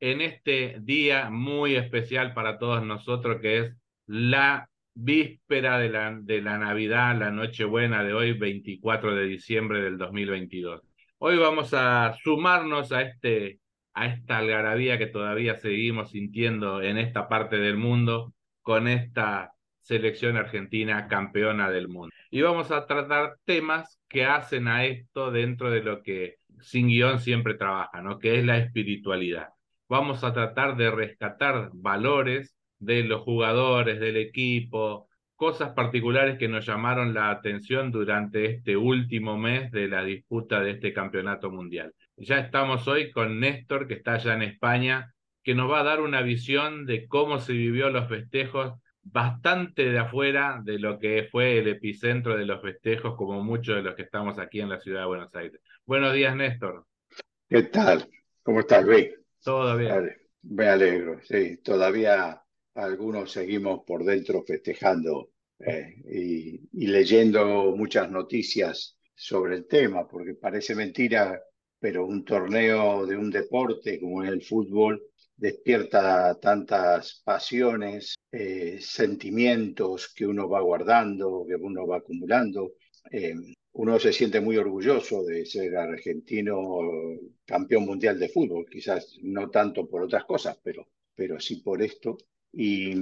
en este día muy especial para todos nosotros que es la víspera de la, de la Navidad, la Nochebuena de hoy, 24 de diciembre del 2022. Hoy vamos a sumarnos a, este, a esta algarabía que todavía seguimos sintiendo en esta parte del mundo con esta selección argentina campeona del mundo. Y vamos a tratar temas que hacen a esto dentro de lo que Sin Guión siempre trabaja, ¿no? que es la espiritualidad. Vamos a tratar de rescatar valores de los jugadores, del equipo, cosas particulares que nos llamaron la atención durante este último mes de la disputa de este campeonato mundial. Ya estamos hoy con Néstor, que está allá en España, que nos va a dar una visión de cómo se vivió los festejos bastante de afuera de lo que fue el epicentro de los festejos, como muchos de los que estamos aquí en la ciudad de Buenos Aires. Buenos días, Néstor. ¿Qué tal? ¿Cómo estás, Luis? Bien. Me alegro, sí. Todavía algunos seguimos por dentro festejando eh, y, leyendo muchas noticias sobre el tema, porque parece mentira, pero un torneo de un deporte como es el fútbol despierta tantas pasiones, eh, sentimientos que uno va guardando, que uno va acumulando. Eh, uno se siente muy orgulloso de ser argentino campeón mundial de fútbol, quizás no tanto por otras cosas, pero, pero sí por esto. Y,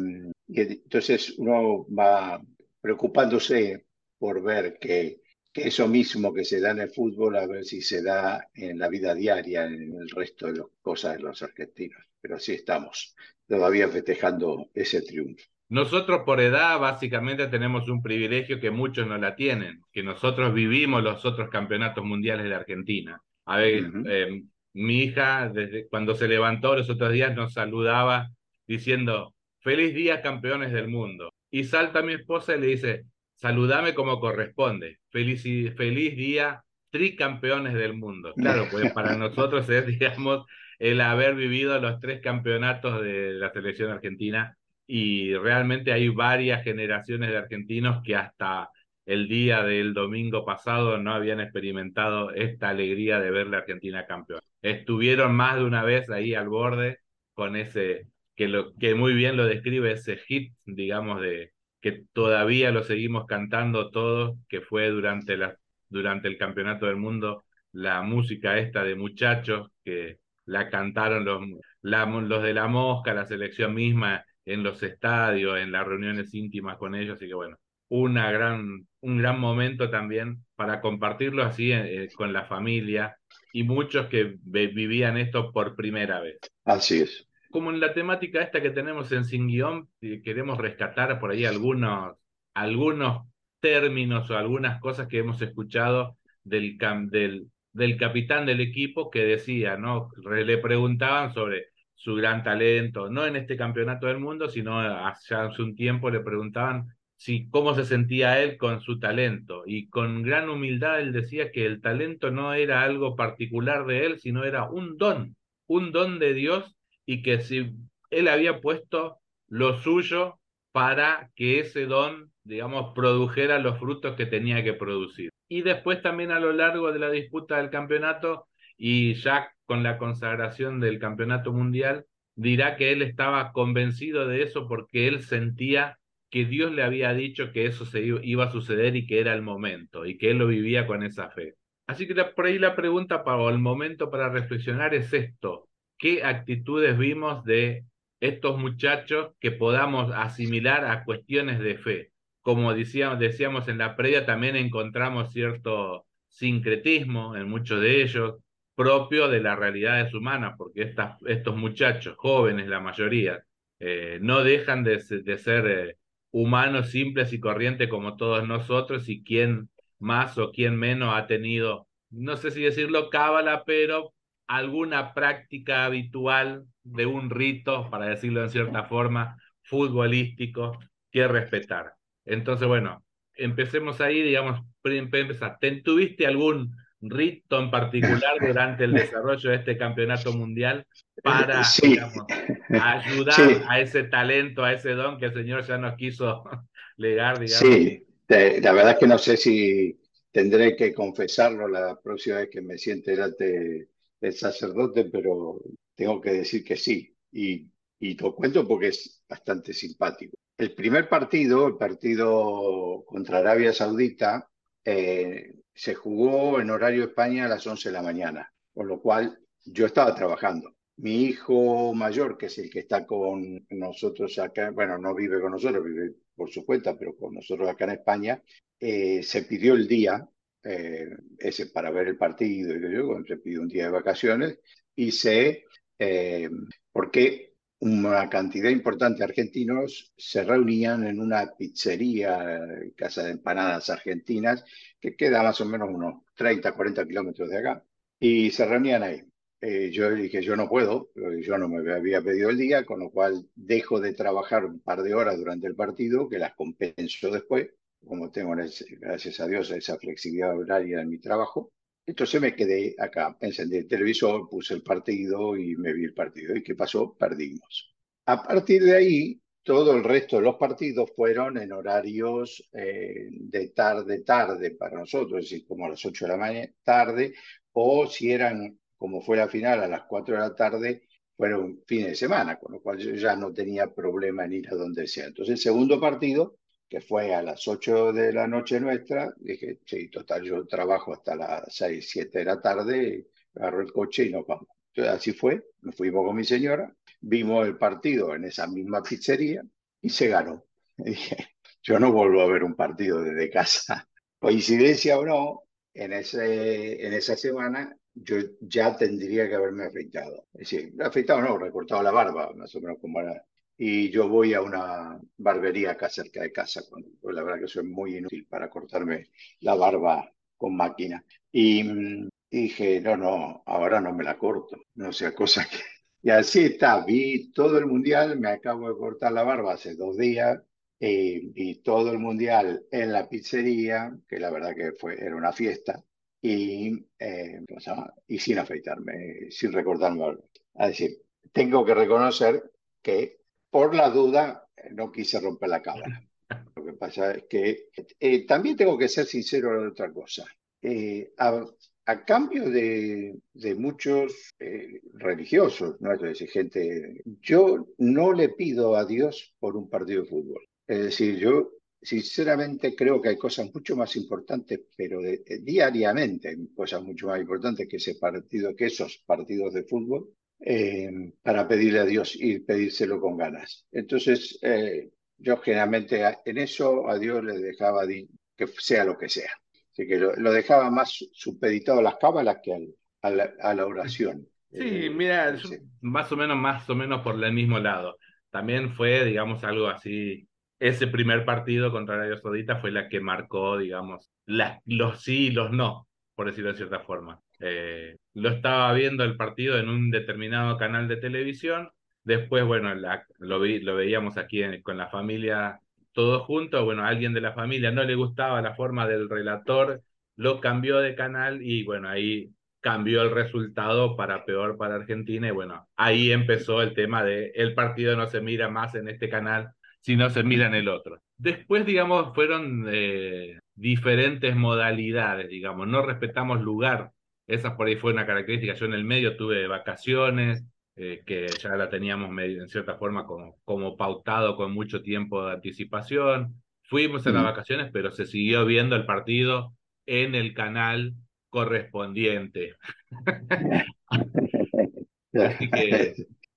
entonces uno va preocupándose por ver que, que, eso mismo que se da en el fútbol, a ver si se da en la vida diaria, en el resto de las cosas de los argentinos. Pero así estamos, todavía festejando ese triunfo. Nosotros por edad básicamente tenemos un privilegio que muchos no la tienen, que nosotros vivimos los otros campeonatos mundiales de Argentina. A ver, eh, mi hija desde cuando se levantó los otros días nos saludaba diciendo, feliz día campeones del mundo. Y salta mi esposa y le dice, saludame como corresponde, feliz, feliz día tricampeones del mundo. Claro, pues para nosotros es, digamos, el haber vivido los tres campeonatos de la selección argentina y realmente hay varias generaciones de argentinos que hasta el día del domingo pasado no habían experimentado esta alegría de ver la Argentina campeón. Estuvieron más de una vez ahí al borde con ese que, lo, que muy bien lo describe ese hit, digamos, de que todavía lo seguimos cantando todos, que fue durante, la, durante el Campeonato del Mundo, la música esta de muchachos que la cantaron los, los de la mosca, la selección misma en los estadios, en las reuniones íntimas con ellos, así que bueno, una gran, un gran momento también para compartirlo así eh, con la familia y muchos que vivían esto por primera vez. Así es como en la temática esta que tenemos en Sin Guión, eh, queremos rescatar por ahí algunos, algunos términos o algunas cosas que hemos escuchado del, del, del capitán del equipo que decía, ¿no? Le preguntaban sobre su gran talento, no en este campeonato del mundo, sino hace un tiempo le preguntaban si cómo se sentía él con su talento y con gran humildad él decía que el talento no era algo particular de él, sino era un don, un don de Dios y que si él había puesto lo suyo para que ese don, digamos, produjera los frutos que tenía que producir. Y después también a lo largo de la disputa del campeonato y ya con la consagración del campeonato mundial, dirá que él estaba convencido de eso porque él sentía que Dios le había dicho que eso se iba a suceder y que era el momento y que él lo vivía con esa fe. Así que por ahí la pregunta para el momento para reflexionar es esto qué actitudes vimos de estos muchachos que podamos asimilar a cuestiones de fe. Como decíamos, decíamos en la previa, también encontramos cierto sincretismo en muchos de ellos, propio de las realidades humanas, porque estas, estos muchachos, jóvenes la mayoría, eh, no dejan de, ser eh, humanos simples y corrientes como todos nosotros, y quien más o quien menos ha tenido, no sé si decirlo cábala, pero alguna práctica habitual de un rito, para decirlo en cierta forma, futbolístico que respetar. Entonces, bueno, empecemos ahí, digamos, empezar. ¿Tuviste algún rito en particular durante el desarrollo de este campeonato mundial para ayudar a ese talento, a ese don que el Señor ya nos quiso legar, digamos? Sí, la verdad es que no sé si tendré que confesarlo la próxima vez que me siente delante del sacerdote, pero tengo que decir que sí. Y, y lo cuento porque es bastante simpático. El primer partido, el partido contra Arabia Saudita, eh, se jugó en horario España a las 11 de la mañana, con lo cual yo estaba trabajando. Mi hijo mayor, que es el que está con nosotros acá, bueno, no vive con nosotros, vive por su cuenta, pero con nosotros acá en España, eh, se pidió el día eh, ese para ver el partido, y yo, se pidió un día de vacaciones, y sé, eh, porque una cantidad importante de argentinos se reunían en una pizzería, casa de empanadas argentinas, que queda más o menos unos 30, 40 kilómetros de acá, y se reunían ahí. Eh, yo dije, yo no puedo, yo no me había pedido el día, con lo cual dejo de trabajar un par de horas durante el partido, que las compenso después, como tengo, gracias a Dios, esa flexibilidad horaria en mi trabajo. Entonces me quedé acá, encendí el televisor, puse el partido y me vi el partido. ¿Y qué pasó? Perdimos. A partir de ahí, todo el resto de los partidos fueron en horarios eh, de tarde, tarde para nosotros, es decir, como a las 8 de la mañana, tarde, o si eran, como fue la final, a las 4 de la tarde, fueron fines de semana, con lo cual yo ya no tenía problema en ir a donde sea. Entonces, el segundo partido que fue a las 8 de la noche nuestra, dije, sí, total, yo trabajo hasta las 6, 7 de la tarde, agarro el coche y nos vamos. Entonces así fue, nos fuimos con mi señora, vimos el partido en esa misma pizzería y se ganó. Dije, yo no vuelvo a ver un partido desde casa. Coincidencia o no, en, ese, en esa semana yo ya tendría que haberme afeitado. Es decir, afeitado no, recortado la barba, más o menos como era y yo voy a una barbería acá cerca de casa, pues la verdad que soy muy inútil para cortarme la barba con máquina. Y, mm, dije, no, no, ahora no me la corto, no sea cosa que... Y así está, vi todo el mundial, me acabo de cortar la barba hace dos días, y vi todo el mundial en la pizzería, que la verdad que fue, era una fiesta, y, eh, y sin afeitarme, sin recortarme. Es decir, tengo que reconocer que por la duda, no quise romper la cámara. Lo que pasa es que eh, también tengo que ser sincero en otra cosa. Eh, a, cambio de, muchos eh, religiosos, ¿no? es decir, gente, yo no le pido a Dios por un partido de fútbol. Es decir, yo sinceramente creo que hay cosas mucho más importantes, pero diariamente hay cosas mucho más importantes que ese partido, que esos partidos de fútbol, eh, para pedirle a Dios y pedírselo con ganas. Entonces, eh, yo generalmente en eso a Dios le dejaba que sea lo que sea. Así que lo, dejaba más supeditado a las cábalas que a, la, oración. Sí, eh, mira, más o menos, más o menos por el mismo lado. También fue, digamos, algo así. Ese primer partido contra Arabia Saudita fue la que marcó, digamos, los sí y los no, por decirlo de cierta forma. Eh, lo estaba viendo el partido en un determinado canal de televisión. Después, bueno, lo, lo veíamos aquí con la familia todos juntos. Bueno, alguien de la familia no le gustaba la forma del relator, lo cambió de canal y bueno, ahí cambió el resultado para peor para Argentina y bueno, ahí empezó el tema de el partido no se mira más en este canal, sino se mira en el otro. Después, digamos, fueron eh, diferentes modalidades, digamos, no respetamos lugar esa por ahí fue una característica. Yo en el medio tuve vacaciones, eh, que ya la teníamos en cierta forma como, como pautado con mucho tiempo de anticipación. Fuimos en las vacaciones, pero se siguió viendo el partido en el canal correspondiente. así que,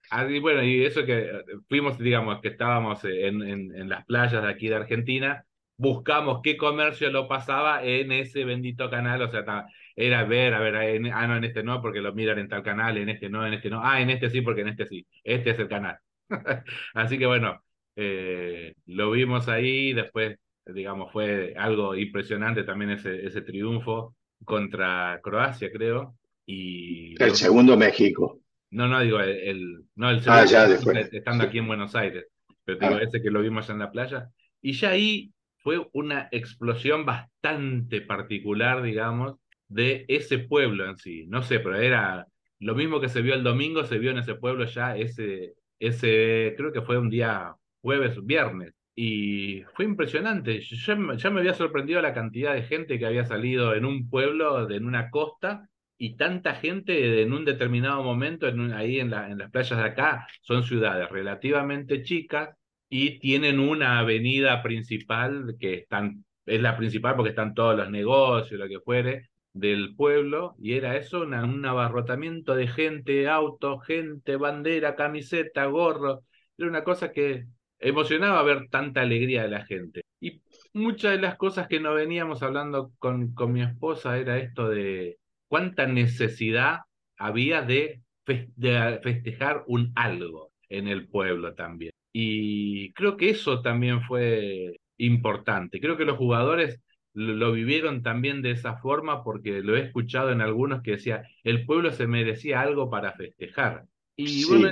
así, bueno, y eso que fuimos, digamos, que estábamos en, en, en las playas de aquí de Argentina, buscamos qué comercio lo pasaba en ese bendito canal, o sea, era ver, a ver, ah, no, en este no, porque lo miran en tal canal, en este no, en este no, ah, en este sí, porque en este sí, este es el canal. Así que bueno, eh, lo vimos ahí, después, digamos, fue algo impresionante también ese, ese triunfo contra Croacia, creo. Y el segundo México. No, no, digo, el, no, el ah, segundo, estando aquí en Buenos Aires. pero digo, ah. ese que lo vimos en la playa. Y ya ahí fue una explosión bastante particular, digamos, de ese pueblo en sí. No sé, pero era lo mismo que se vio el domingo, se vio en ese pueblo ya ese, ese creo que fue un día jueves, viernes. Y fue impresionante. Yo, ya me había sorprendido la cantidad de gente que había salido en un pueblo, en una costa, y tanta gente en un determinado momento, en ahí en, la, en las playas de acá, son ciudades relativamente chicas y tienen una avenida principal que están, es la principal porque están todos los negocios, lo que fuere, del pueblo, y era eso, un abarrotamiento de gente, autos, gente, bandera, camiseta, gorro. Era una cosa que emocionaba ver tanta alegría de la gente. Y muchas de las cosas que nos veníamos hablando con, con mi esposa era esto de cuánta necesidad había de, festejar un algo en el pueblo también. Y creo que eso también fue importante. Creo que los jugadores lo, vivieron también de esa forma porque lo he escuchado en algunos que decía, el pueblo se merecía algo para festejar. Y bueno,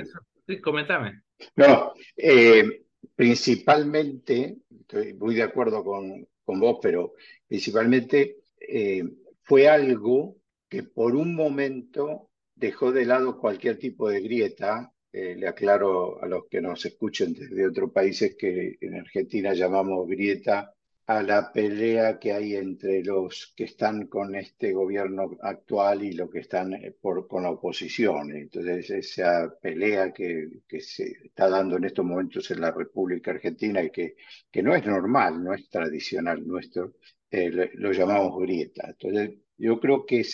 comentame. No, eh, principalmente, estoy muy de acuerdo con, con vos, pero principalmente eh, fue algo que por un momento dejó de lado cualquier tipo de grieta. Eh, le aclaro a los que nos escuchen desde otros países que en Argentina llamamos grieta a la pelea que hay entre los que están con este gobierno actual y los que están eh, con la oposición. Entonces, esa pelea que, se está dando en estos momentos en la República Argentina y que, no es normal, no es tradicional nuestro, eh, lo, lo, llamamos grieta. Entonces, yo creo que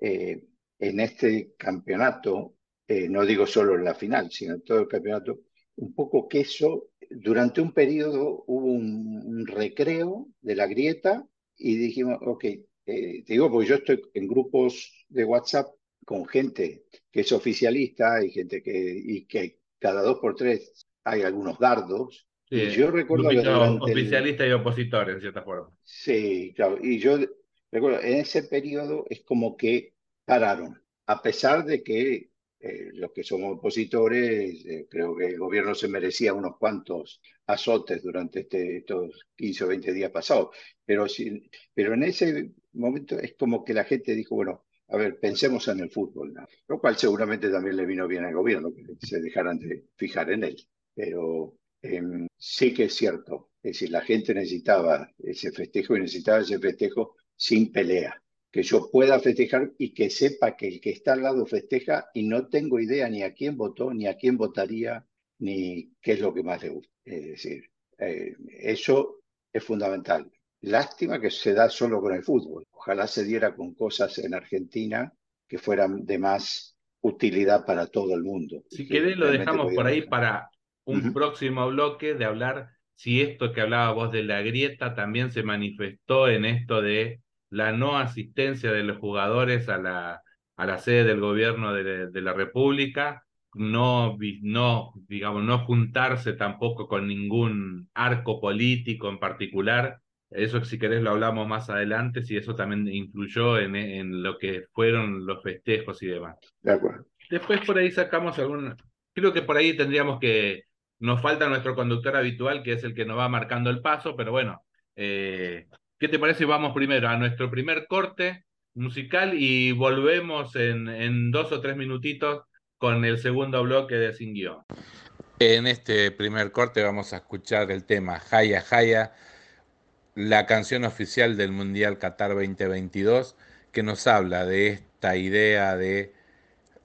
eh, en este campeonato, eh, no digo solo en la final, sino en todo el campeonato, un poco que eso, durante un periodo hubo un, recreo de la grieta y dijimos, ok, eh, te digo porque yo estoy en grupos de WhatsApp con gente que es oficialista y gente que, y que cada dos por tres hay algunos dardos. y yo recuerdo que oficialista y opositor en cierta forma. Sí, claro. Y yo Recuerdo, en ese periodo es como que pararon, a pesar de que eh, los que somos opositores, eh, creo que el gobierno se merecía unos cuantos azotes durante este, estos 15 o 20 días pasados. Pero, pero en ese momento es como que la gente dijo, bueno, a ver, pensemos en el fútbol, lo cual seguramente también le vino bien al gobierno, que se dejaran de fijar en él. Pero em, sí que es cierto, es decir, la gente necesitaba ese festejo y necesitaba ese festejo sin pelea, que yo pueda festejar y que sepa que el que está al lado festeja y no tengo idea ni a quién votó, ni a quién votaría, ni qué es lo que más le gusta. Es decir, eh, eso es fundamental. Lástima que se da solo con el fútbol. Ojalá se diera con cosas en Argentina que fueran de más utilidad para todo el mundo. Si querés, lo dejamos por ahí para un próximo bloque de hablar si esto que hablaba vos de la grieta también se manifestó en esto de la no asistencia de los jugadores a la, a la sede del gobierno de, la República, no, no, digamos, no juntarse tampoco con ningún arco político en particular. Eso, si querés, lo hablamos más adelante, si eso también influyó en, en lo que fueron los festejos y demás. De acuerdo. Después por ahí sacamos algún... Creo que por ahí tendríamos que... Nos falta nuestro conductor habitual, que es el que nos va marcando el paso, pero bueno, eh, ¿Qué te parece? Vamos primero a nuestro primer corte musical y volvemos en, dos o tres minutitos con el segundo bloque de Sin Guión. En este primer corte vamos a escuchar el tema Jaya Jaya, la canción oficial del Mundial Qatar 2022, que nos habla de esta idea de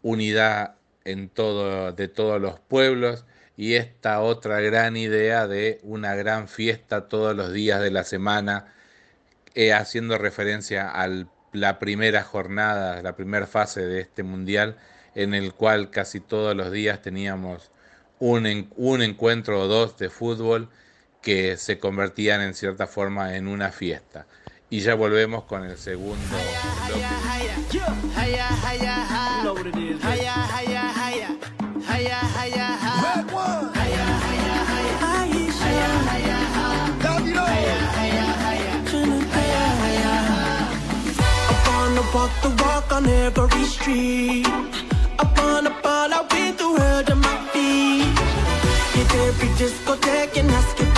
unidad en todo, de todos los pueblos y esta otra gran idea de una gran fiesta todos los días de la semana eh, haciendo referencia a la primera jornada, la primera fase de este mundial, en el cual casi todos los días teníamos un, un encuentro o dos de fútbol que se convertían en cierta forma en una fiesta. Y ya volvemos con el segundo walk the walk on every street. Up on a ball, I'll be the world at my feet. Hit every discotheque and ask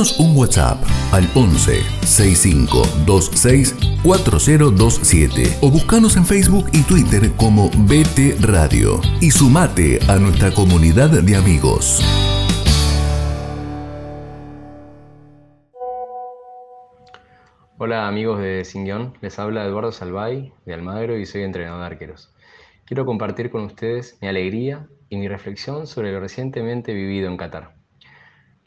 Un WhatsApp al 11 6526 4027 o buscanos en Facebook y Twitter como BT Radio y sumate a nuestra comunidad de amigos. Hola amigos de Sin Guión, les habla Eduardo Salvay de Almagro y soy entrenador de arqueros. Quiero compartir con ustedes mi alegría y mi reflexión sobre lo recientemente vivido en Qatar.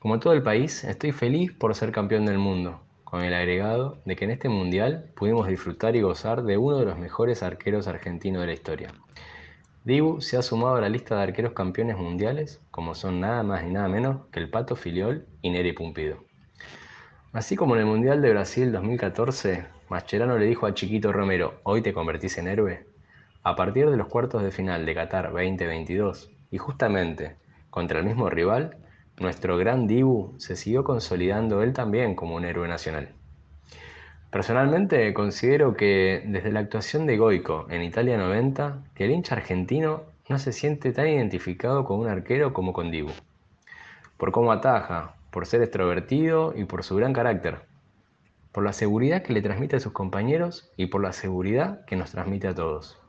Como todo el país, estoy feliz por ser campeón del mundo, con el agregado de que en este mundial pudimos disfrutar y gozar de uno de los mejores arqueros argentinos de la historia. Dibu se ha sumado a la lista de arqueros campeones mundiales, como son nada más y nada menos que el Pato Filiol y Neri Pumpido. Así como en el Mundial de Brasil 2014, Mascherano le dijo a Chiquito Romero, hoy te convertís en héroe, a partir de los cuartos de final de Qatar 2022, y justamente contra el mismo rival, nuestro gran Dibu se siguió consolidando él también como un héroe nacional. Personalmente considero que desde la actuación de Goico en Italia 90, que el hincha argentino no se siente tan identificado con un arquero como con Dibu. Por cómo ataja, por ser extrovertido y por su gran carácter. Por la seguridad que le transmite a sus compañeros y por la seguridad que nos transmite a todos.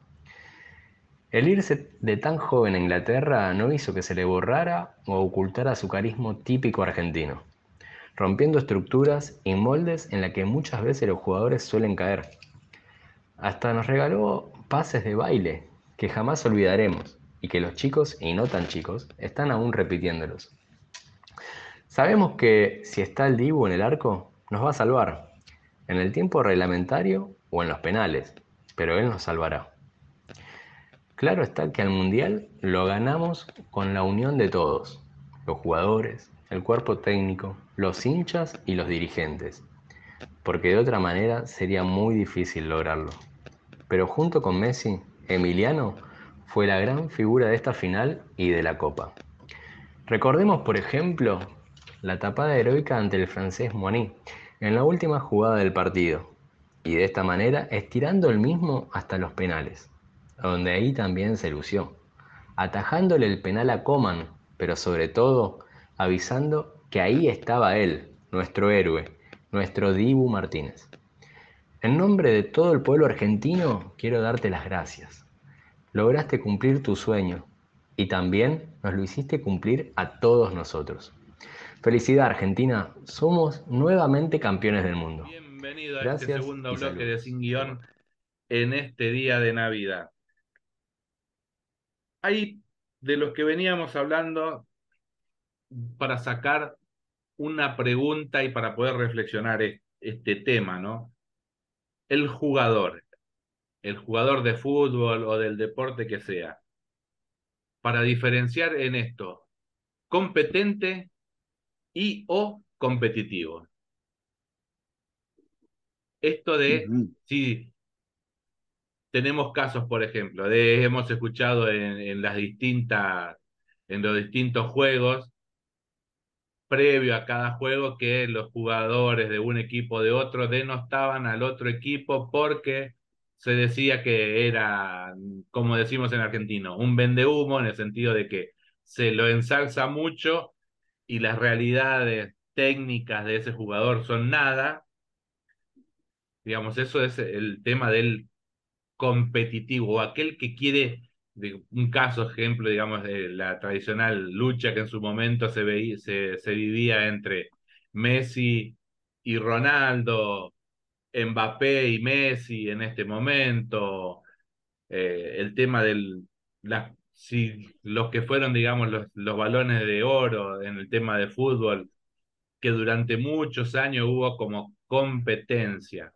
El irse de tan joven a Inglaterra no hizo que se le borrara o ocultara su carisma típico argentino, rompiendo estructuras y moldes en la que muchas veces los jugadores suelen caer. Hasta nos regaló pases de baile que jamás olvidaremos y que los chicos, y no tan chicos, están aún repitiéndolos. Sabemos que si está el Dibu en el arco, nos va a salvar, en el tiempo reglamentario o en los penales, pero él nos salvará. Claro está que al Mundial lo ganamos con la unión de todos, los jugadores, el cuerpo técnico, los hinchas y los dirigentes, porque de otra manera sería muy difícil lograrlo. pero junto con Messi, Emiliano fue la gran figura de esta final y de la Copa. Recordemos, por ejemplo, la tapada heroica ante el francés Moigny en la última jugada del partido, y de esta manera estirando el mismo hasta los penales, donde ahí también se lució, atajándole el penal a Coman, pero sobre todo avisando que ahí estaba él, nuestro héroe, nuestro Dibu Martínez. En nombre de todo el pueblo argentino, quiero darte las gracias. Lograste cumplir tu sueño y también nos lo hiciste cumplir a todos nosotros. Felicidad Argentina, somos nuevamente campeones del mundo. Bienvenido a Gracias este segundo bloque de. Sin Guión en este día de Navidad. Hay de los que veníamos hablando para sacar una pregunta y para poder reflexionar es- este tema, ¿no? El jugador, el jugador de fútbol o del deporte que sea, para diferenciar en esto, competente y o competitivo. Esto de si tenemos casos, por ejemplo, de hemos escuchado en, las distintas, en los distintos juegos, previo a cada juego, que los jugadores de un equipo o de otro denostaban al otro equipo porque se decía que era, como decimos en argentino, un vendehumo en el sentido de que se lo ensalza mucho y las realidades técnicas de ese jugador son nada. Digamos, eso es el tema del competitivo, aquel que quiere, de un caso, ejemplo, digamos, de la tradicional lucha que en su momento se, se vivía entre Messi y Ronaldo, Mbappé y Messi en este momento, eh, el tema del, la, si los que fueron, digamos, los, los balones de oro en el tema de fútbol, que durante muchos años hubo como competencia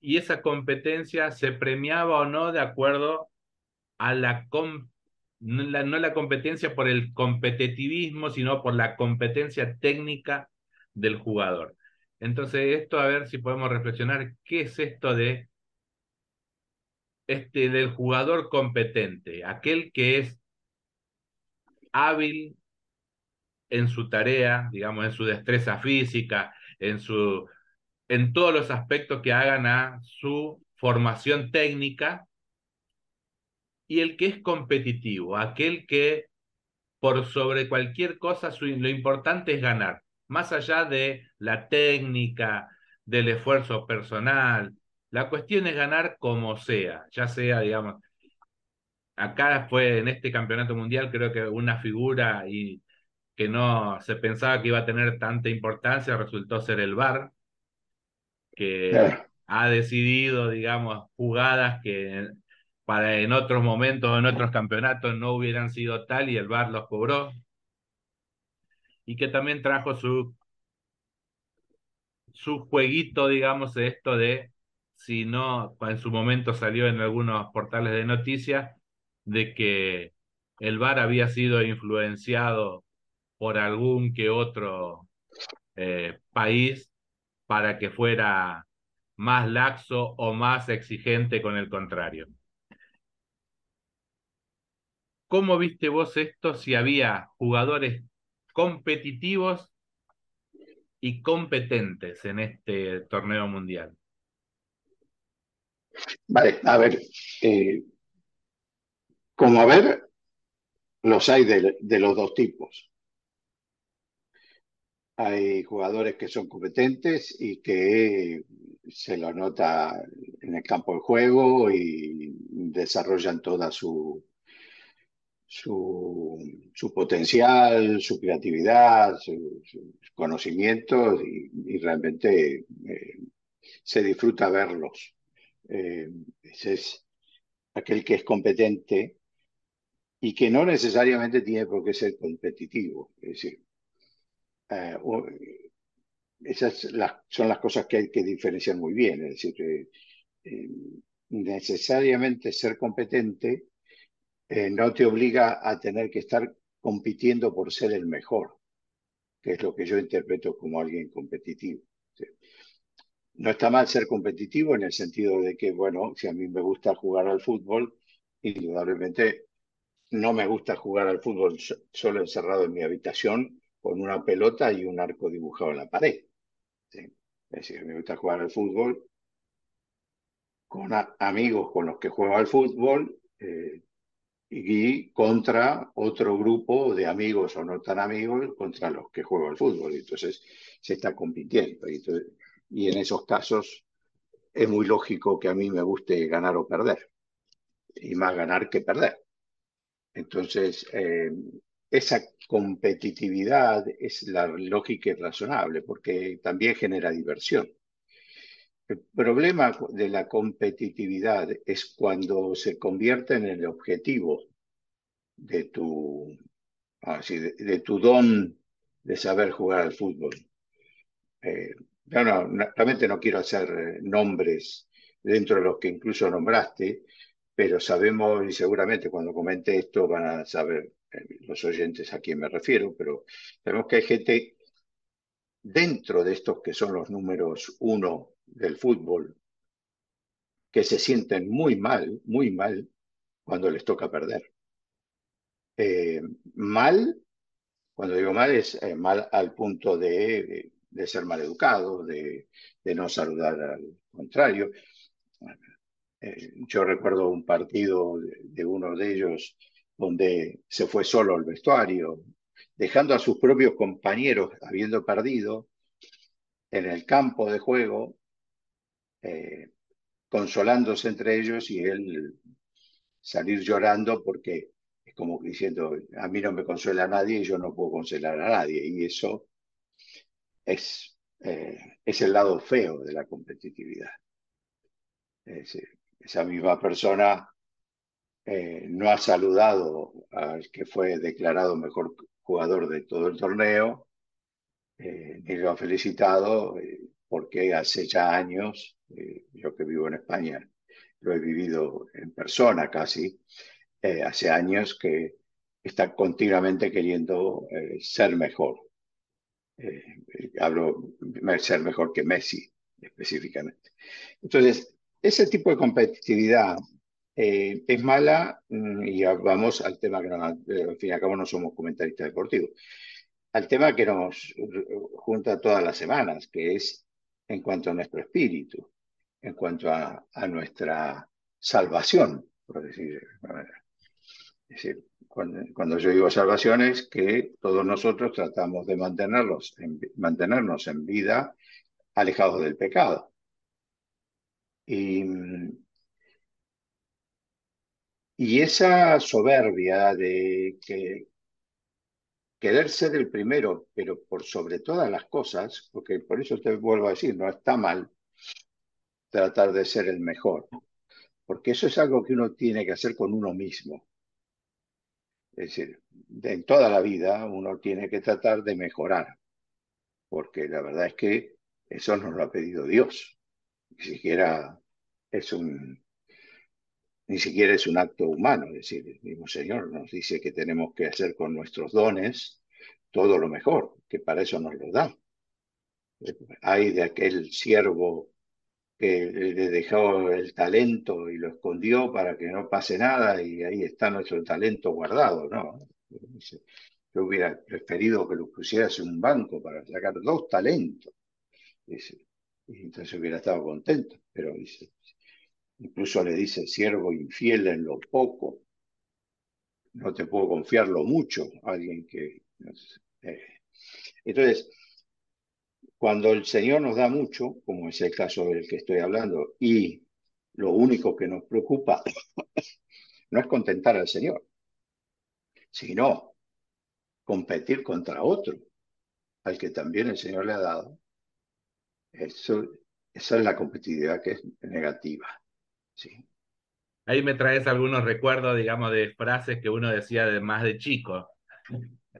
y esa competencia se premiaba o no de acuerdo a la, no, la, no la competencia por el competitivismo, sino por la competencia técnica del jugador. Entonces, esto a ver si podemos reflexionar, ¿qué es esto de este del jugador competente? Aquel que es hábil en su tarea, digamos, en su destreza física, en su en todos los aspectos que hagan a su formación técnica y el que es competitivo, aquel que por sobre cualquier cosa lo importante es ganar, más allá de la técnica, del esfuerzo personal. La cuestión es ganar como sea, ya sea, digamos, acá fue en este campeonato mundial creo que una figura y que no se pensaba que iba a tener tanta importancia resultó ser el VAR, que Claro. ha decidido, digamos, jugadas que para en otros momentos o en otros campeonatos no hubieran sido tal y el VAR los cobró. Y que también trajo su, su jueguito, digamos, esto de, si no, en su momento salió en algunos portales de noticias, de que el VAR había sido influenciado por algún que otro eh, país para que fuera más laxo o más exigente con el contrario. ¿Cómo viste vos esto si había jugadores competitivos y competentes en este torneo mundial? Vale, a ver, eh, como a ver, los hay de, de los dos tipos. Hay jugadores que son competentes y que se lo nota en el campo de juego y desarrollan toda su, su, potencial, su creatividad, su, sus conocimientos y, y realmente eh, se disfruta verlos. Eh, ese es aquel que es competente y que no necesariamente tiene por qué ser competitivo. Es decir, eh, o- esas son las cosas que hay que diferenciar muy bien. Es decir, eh, eh, necesariamente ser competente eh, no te obliga a tener que estar compitiendo por ser el mejor, que es lo que yo interpreto como alguien competitivo. no está mal ser competitivo en el sentido de que, bueno, si a mí me gusta jugar al fútbol, indudablemente no me gusta jugar al fútbol so- solo encerrado en mi habitación con una pelota y un arco dibujado en la pared. ¿sí? Es decir, me gusta jugar al fútbol con amigos con los que juego al fútbol eh, y contra otro grupo de amigos o no tan amigos contra los que juego al fútbol. Entonces se está compitiendo. Y, entonces- y en esos casos es muy lógico que a mí me guste ganar o perder. Y más ganar que perder. Entonces, eh, esa competitividad es la lógica y razonable porque también genera diversión. El problema de la competitividad es cuando se convierte en el objetivo de tu, así, de, tu don de saber jugar al fútbol. Eh, realmente no quiero hacer eh, nombres dentro de los que incluso nombraste, pero sabemos y seguramente cuando comente esto van a saber los oyentes a quién me refiero, pero sabemos que hay gente dentro de estos que son los números uno del fútbol que se sienten muy mal, muy mal cuando les toca perder. Eh, mal, cuando digo mal, es eh, mal al punto de, de, de ser mal educado, de, de, no saludar al contrario. Eh, yo recuerdo un partido de, uno de ellos donde se fue solo al vestuario, dejando a sus propios compañeros, habiendo perdido, en el campo de juego, eh, consolándose entre ellos y él salir llorando porque es como diciendo, a mí no me consuela nadie y yo no puedo consolar a nadie. Y eso es, eh, es el lado feo de la competitividad. Es, esa misma persona eh, no ha saludado al que fue declarado mejor jugador de todo el torneo, eh, ni lo ha felicitado eh, porque hace ya años, eh, yo que vivo en España, lo he vivido en persona casi, hace años que está continuamente queriendo ser mejor. Hablo de ser mejor que Messi específicamente. Entonces, ese tipo de competitividad eh, es mala mm, y vamos al tema que, no, al fin y al cabo, no somos comentaristas deportivos, al tema que nos junta todas las semanas, que es en cuanto a nuestro espíritu, en cuanto a, a nuestra salvación, por decir de manera. Es decir, cuando, cuando, yo digo salvación es que todos nosotros tratamos de mantenerlos en, mantenernos en vida alejados del pecado. Y, y esa soberbia de que querer ser el primero, pero por sobre todas las cosas, porque por eso te vuelvo a decir, no está mal tratar de ser el mejor, porque eso es algo que uno tiene que hacer con uno mismo. Es decir, en toda la vida uno tiene que tratar de mejorar, porque la verdad es que eso nos lo ha pedido Dios. Ni siquiera es un, ni siquiera es un acto humano. Es decir, el mismo Señor nos dice que tenemos que hacer con nuestros dones todo lo mejor, que para eso nos lo da. Hay de aquel siervo que le dejó el talento y lo escondió para que no pase nada y ahí está nuestro talento guardado, ¿no? Yo hubiera preferido que lo pusieras en un banco para sacar dos talentos. Dice, y entonces hubiera estado contento, pero dice, incluso le dice, siervo infiel en lo poco, no te puedo confiar lo mucho, alguien que... Eh. Entonces, cuando el Señor nos da mucho, como es el caso del que estoy hablando, y lo único que nos preocupa no es contentar al Señor, sino competir contra otro, al que también el Señor le ha dado, eso, esa es la competitividad que es negativa. ¿Sí? Ahí me traes algunos recuerdos, digamos, de frases que uno decía de más de chico,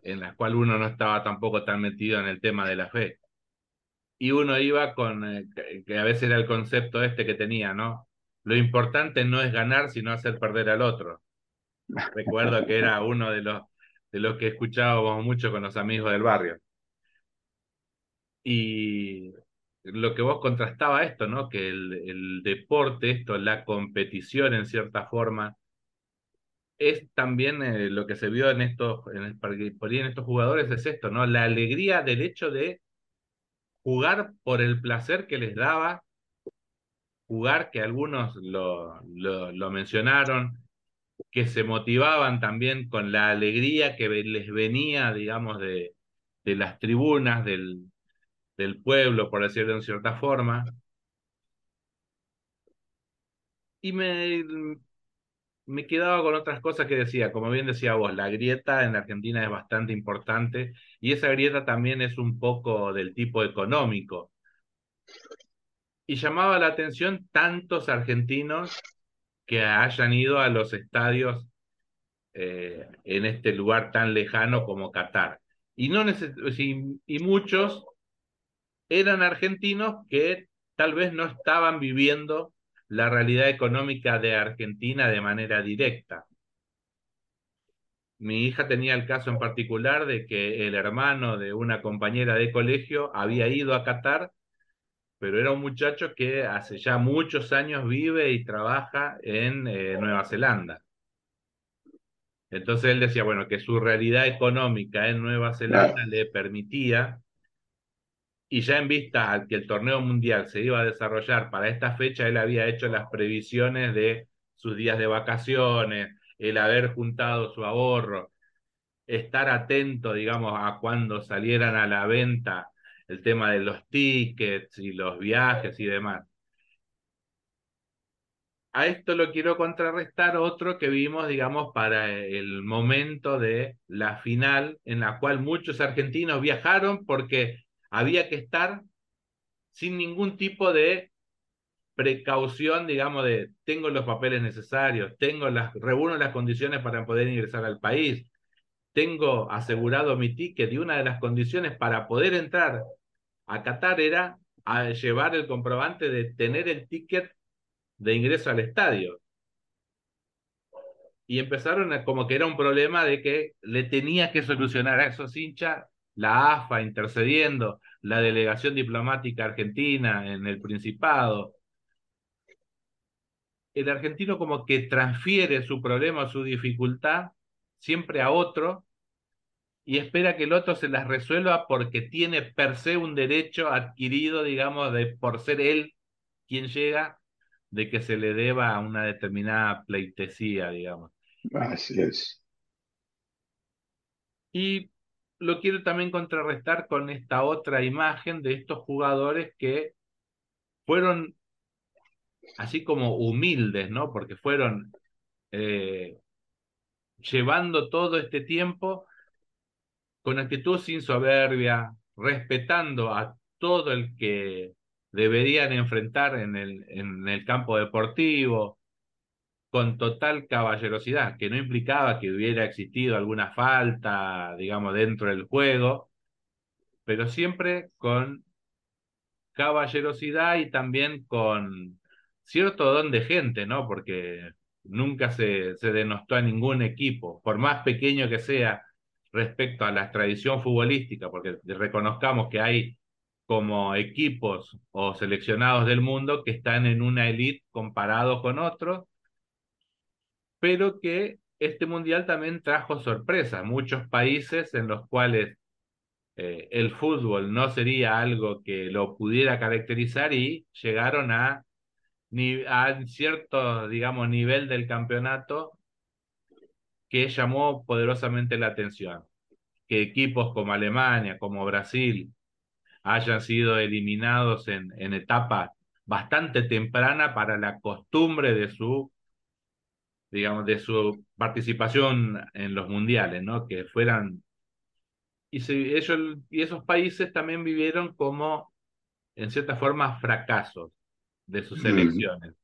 en las cuales uno no estaba tampoco tan metido en el tema de la fe. Y uno iba con, eh, que a veces era el concepto este que tenía, ¿no? Lo importante no es ganar, sino hacer perder al otro. Recuerdo que era uno de los, de los que escuchábamos mucho con los amigos del barrio. Y lo que vos contrastaba esto, ¿no? Que el, deporte, esto, la competición en cierta forma, es también eh, lo que se vio en estos, en, en estos jugadores, es esto, ¿no? La alegría del hecho de jugar por el placer que les daba jugar, que algunos lo, lo, lo mencionaron, que se motivaban también con la alegría que les venía, digamos, de, de las tribunas del, del pueblo, por decirlo de cierta forma. Y me, me quedaba con otras cosas que decía, como bien decía vos, la grieta en Argentina es bastante importante y esa grieta también es un poco del tipo económico. Y llamaba la atención tantos argentinos que hayan ido a los estadios eh, en este lugar tan lejano como Qatar. Y, no y muchos eran argentinos que tal vez no estaban viviendo la realidad económica de Argentina de manera directa. Mi hija tenía el caso en particular de que el hermano de una compañera de colegio había ido a Qatar, pero era un muchacho que hace ya muchos años vive y trabaja en eh, Nueva Zelanda. Entonces él decía, bueno, que su realidad económica en Nueva Zelanda Claro. le permitía y ya en vista al que el torneo mundial se iba a desarrollar para esta fecha, él había hecho las previsiones de sus días de vacaciones, el haber juntado su ahorro, estar atento, digamos, a cuando salieran a la venta el tema de los tickets y los viajes y demás. A esto lo quiero contrarrestar otro que vimos, digamos, para el momento de la final, en la cual muchos argentinos viajaron porque había que estar sin ningún tipo de precaución, digamos, de tengo los papeles necesarios, tengo las, reúno las condiciones para poder ingresar al país, tengo asegurado mi ticket y una de las condiciones para poder entrar a Qatar era a llevar el comprobante de tener el ticket de ingreso al estadio. Y empezaron a, como que era un problema de que le tenía que solucionar a esos hinchas la AFA intercediendo, la delegación diplomática argentina en el Principado. El argentino como que transfiere su problema, su dificultad, siempre a otro y espera que el otro se las resuelva porque tiene per se un derecho adquirido, digamos, de por ser él quien llega, de que se le deba una determinada pleitesía, digamos. Así es. Y lo quiero también contrarrestar con esta otra imagen de estos jugadores que fueron así como humildes, ¿no? Porque fueron eh, llevando todo este tiempo con actitud sin soberbia, respetando a todo el que deberían enfrentar en el, en el campo deportivo, con total caballerosidad, que no implicaba que hubiera existido alguna falta, digamos, dentro del juego, pero siempre con caballerosidad y también con cierto don de gente, ¿no? Porque nunca se, se denostó a ningún equipo, por más pequeño que sea respecto a la tradición futbolística, porque reconozcamos que hay como equipos o seleccionados del mundo que están en una elite comparado con otros, pero que este mundial también trajo sorpresas. Muchos países en los cuales eh, el fútbol no sería algo que lo pudiera caracterizar y llegaron a, a cierto, digamos, nivel del campeonato que llamó poderosamente la atención. Que equipos como Alemania, como Brasil, hayan sido eliminados en, en etapa bastante temprana para la costumbre de su digamos, de su participación en los mundiales, ¿no? Que fueran... Y, se, ellos, y esos países también vivieron como, en cierta forma, fracasos de sus elecciones.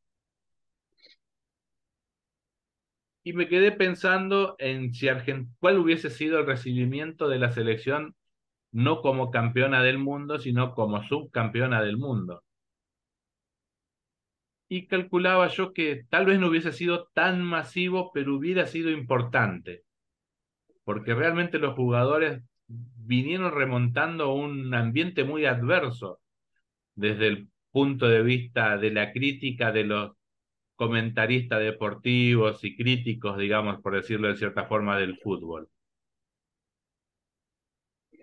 Y me quedé pensando en si Argent cuál hubiese sido el recibimiento de la selección no como campeona del mundo, sino como subcampeona del mundo y calculaba yo que tal vez no hubiese sido tan masivo, pero hubiera sido importante, porque realmente los jugadores vinieron remontando un ambiente muy adverso. desde el punto de vista de la crítica de los comentaristas deportivos y críticos, digamos, por decirlo de cierta forma, del fútbol.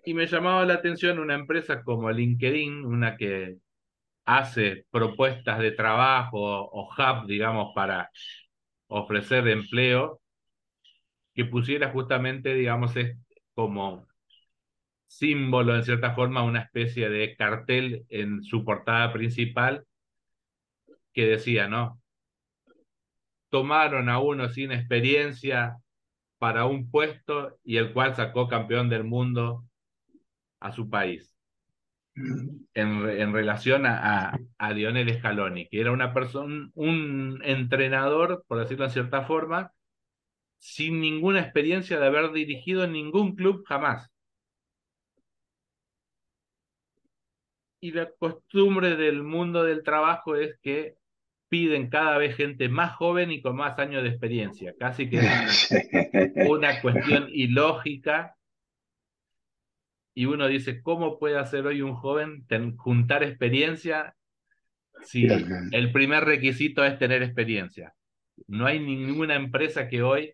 Y me llamaba la atención una empresa como LinkedIn, una que hace propuestas de trabajo o hub, digamos, para ofrecer empleo, que pusiera justamente, digamos, como símbolo, en cierta forma, una especie de cartel en su portada principal que decía, ¿no? Tomaron a uno sin experiencia para un puesto y el cual sacó campeón del mundo a su país. En, re- en relación a, a, a Lionel Scaloni, que era una persona, un entrenador, por decirlo en cierta forma, sin ninguna experiencia de haber dirigido en ningún club jamás. Y la costumbre del mundo del trabajo es que piden cada vez gente más joven y con más años de experiencia. Casi que es una cuestión ilógica. Y uno dice, ¿cómo puede hacer hoy un joven ten- juntar experiencia si el primer requisito es tener experiencia? No hay ninguna empresa que hoy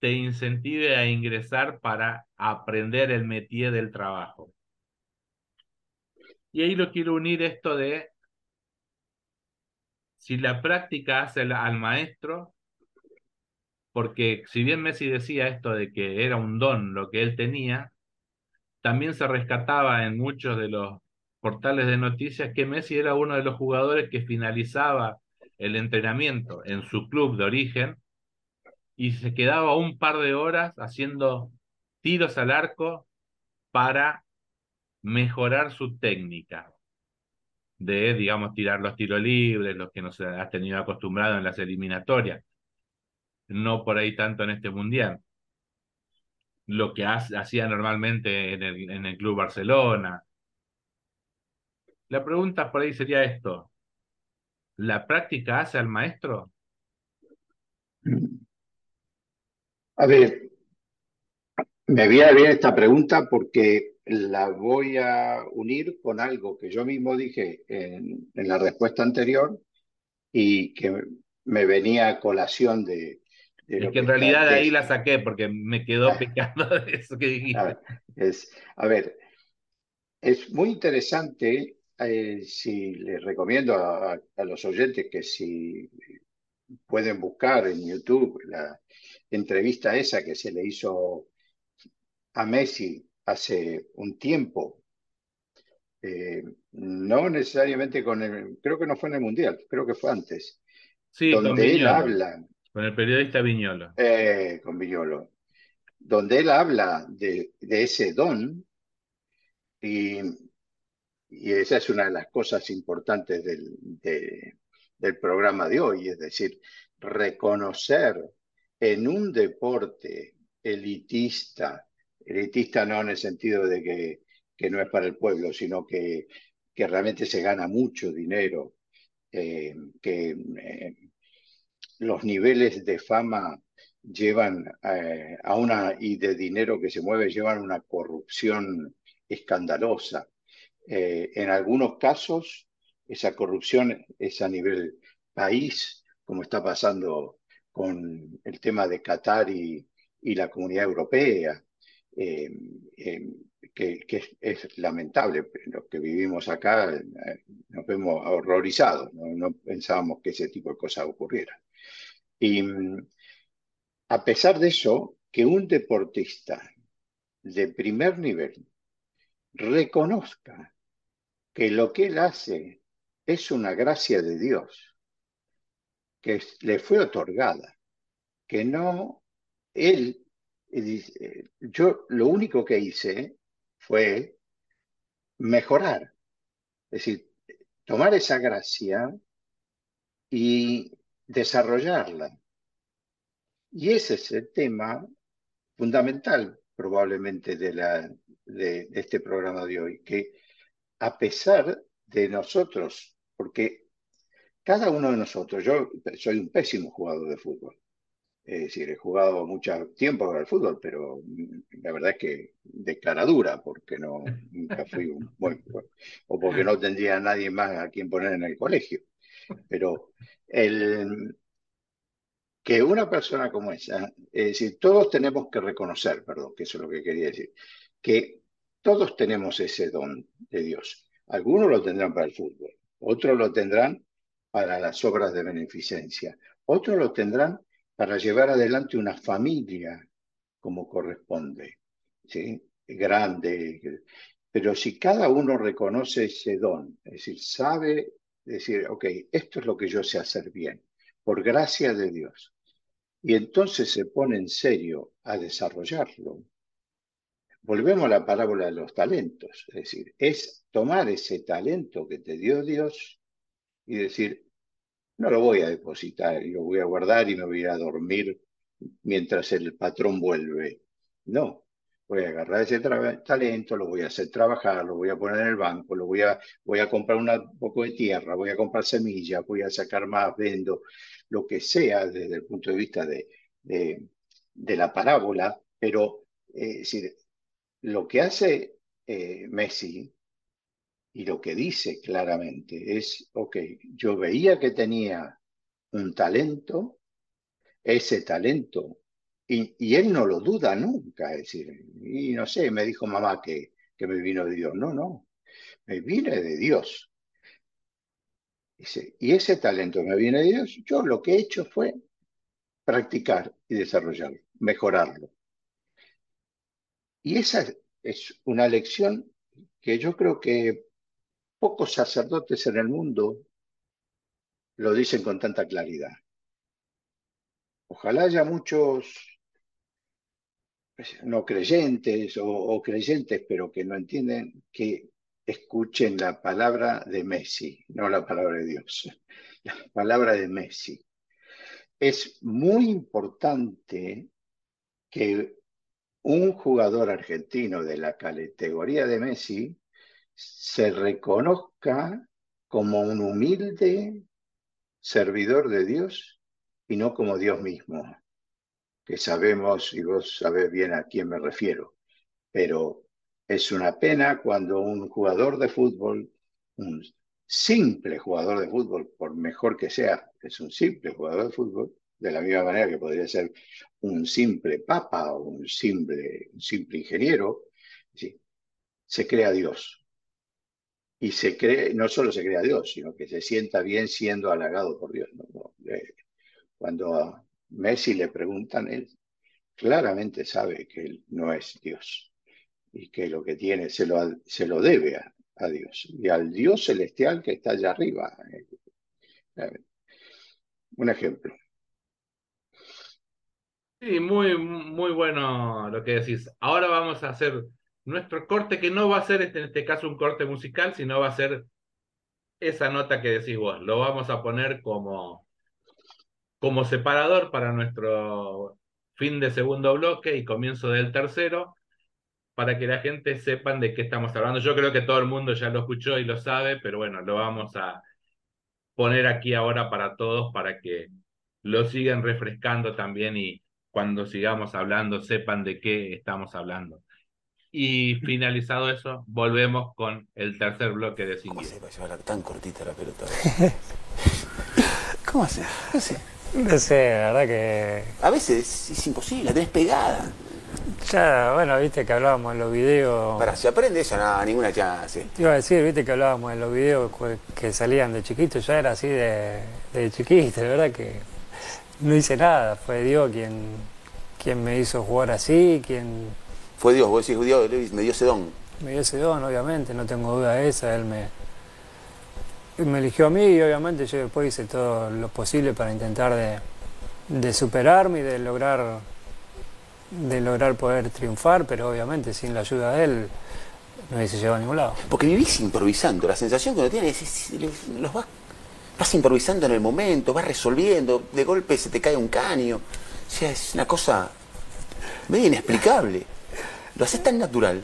te incentive a ingresar para aprender el métier del trabajo. Y ahí lo quiero unir esto de si la práctica hace al maestro, porque si bien Messi decía esto de que era un don lo que él tenía, también se rescataba en muchos de los portales de noticias que Messi era uno de los jugadores que finalizaba el entrenamiento en su club de origen y se quedaba un par de horas haciendo tiros al arco para mejorar su técnica de, digamos, tirar los tiros libres, los que nos has tenido acostumbrado en las eliminatorias, no por ahí tanto en este mundial. Lo que ha- hacía normalmente en el, Club Barcelona. La pregunta por ahí sería esto: ¿la práctica hace al maestro? A ver, me viene bien esta pregunta porque la voy a unir con algo que yo mismo dije en, en la respuesta anterior y que me venía a colación de Es que en realidad de ahí la saqué porque me quedó picando de eso que A dijiste. ver, es, a ver, es muy interesante, eh, si les recomiendo a, a los oyentes que si pueden buscar en YouTube la entrevista esa que se le hizo a Messi hace un tiempo, eh, no necesariamente con el, creo que no fue en el Mundial, creo que fue antes, Sí, donde él habla, con el periodista Viñolo. eh, con Villolo, donde él habla de, ese don y, esa es una de las cosas importantes del, de- del programa de hoy, es decir, reconocer en un deporte elitista, elitista no en el sentido de que, no es para el pueblo, sino que, que realmente se gana mucho dinero, eh, que eh, los niveles de fama llevan eh, a una, y de dinero que se mueve, llevan una corrupción escandalosa. Eh, en algunos casos, esa corrupción es a nivel país, como está pasando con el tema de Qatar y, la comunidad europea, eh, que, que es, es lamentable. Los que vivimos acá eh, nos vemos horrorizados, ¿no? no pensábamos que ese tipo de cosas ocurrieran. Y mm, a pesar de eso, que un deportista de primer nivel reconozca que lo que él hace es una gracia de Dios, que le fue otorgada, que no, él, eh, dice, yo lo único que hice fue mejorar, es decir, tomar esa gracia y desarrollarla. Y ese es el tema fundamental probablemente de, este programa de hoy, que a pesar de nosotros, porque cada uno de nosotros, yo soy un pésimo jugador de fútbol, Es decir, he jugado mucho tiempo al fútbol, pero mm, la verdad es que de cara dura, porque no, nunca fui un buen o porque no tendría a nadie más a quien poner en el colegio. Pero el, que una persona como esa, es decir, todos tenemos que reconocer, perdón, que eso es lo que quería decir, que todos tenemos ese don de Dios. Algunos lo tendrán para el fútbol, otros lo tendrán para las obras de beneficencia, otros lo tendrán para llevar adelante una familia como corresponde, ¿sí? grande. Pero si cada uno reconoce ese don, es decir, sabe decir, ok, esto es lo que yo sé hacer bien, por gracia de Dios, y entonces se pone en serio a desarrollarlo. Volvemos a la parábola de los talentos, es decir, es tomar ese talento que te dio Dios y decir, no lo voy a depositar y lo voy a guardar y me voy a ir a dormir mientras el patrón vuelve. No, voy a agarrar ese talento, lo voy a hacer trabajar, lo voy a poner en el banco, lo voy a, voy a comprar un poco de tierra, voy a comprar semillas, voy a sacar más, vendo, lo que sea desde el punto de vista de, de, de la parábola, pero eh, lo que hace eh, Messi y lo que dice claramente es, ok, yo veía que tenía un talento, ese talento, y, y él no lo duda nunca, es decir, y no sé, me dijo mamá que, que me vino de Dios, no, no, me viene de Dios. Dice, y ese talento me viene de Dios, yo lo que he hecho fue practicar y desarrollarlo, mejorarlo. Y esa es una lección que yo creo que pocos sacerdotes en el mundo lo dicen con tanta claridad. Ojalá haya muchos pues, no creyentes o, o creyentes, pero que no entienden, que escuchen la palabra de Messi, no la palabra de Dios, la palabra de Messi. Es muy importante que un jugador argentino de la categoría de Messi se reconozca como un humilde servidor de Dios y no como Dios mismo, que sabemos, y vos sabés bien a quién me refiero, pero es una pena cuando un jugador de fútbol, un simple jugador de fútbol, por mejor que sea, es un simple jugador de fútbol, de la misma manera que podría ser un simple papa o un simple, un simple ingeniero, ¿sí? se crea Dios. Y se cree, no solo se crea Dios, sino que se sienta bien siendo halagado por Dios. eh, Cuando a Messi le preguntan, él claramente sabe que él no es Dios y que lo que tiene se lo, se lo debe a, a Dios y al Dios celestial que está allá arriba. Un ejemplo. Sí, muy, muy bueno lo que decís. Ahora vamos a hacer nuestro corte, que no va a ser este- en este caso un corte musical, sino va a ser esa nota que decís vos. Lo vamos a poner como, como separador para nuestro fin de segundo bloque y comienzo del tercero, para que la gente sepan de qué estamos hablando. Yo creo que todo el mundo ya lo escuchó y lo sabe, pero bueno, lo vamos a poner aquí ahora para todos, para que lo sigan refrescando también y cuando sigamos hablando sepan de qué estamos hablando. Y finalizado eso, volvemos con el tercer bloque de Sin ¿Cómo se va a llevar tan cortita la pelota? ¿Cómo hace? No sé. No sé, la verdad que A veces es imposible, la tenés pegada. ya, bueno, viste que hablábamos en los videos. Para, si aprende eso, nada, ninguna chance. Te iba a decir, viste que hablábamos en los videos que salían de chiquito, yo era así de, de chiquito, la verdad que no hice nada, fue Dios quien, quien me hizo jugar así, quien Fue Dios, vos decís, Dios me dio ese don. me dio ese don, obviamente, no tengo duda de esa, él me, eligió a mí y obviamente yo después hice todo lo posible para intentar de, de superarme y de lograr de lograr poder triunfar, pero obviamente sin la ayuda de él no hubiese llegado a ningún lado. Porque vivís improvisando. La sensación que uno tiene es, es- es- los vas, vas improvisando en el momento, vas resolviendo, de golpe se te cae un caño. O sea, es una cosa medio inexplicable. Lo haces tan natural.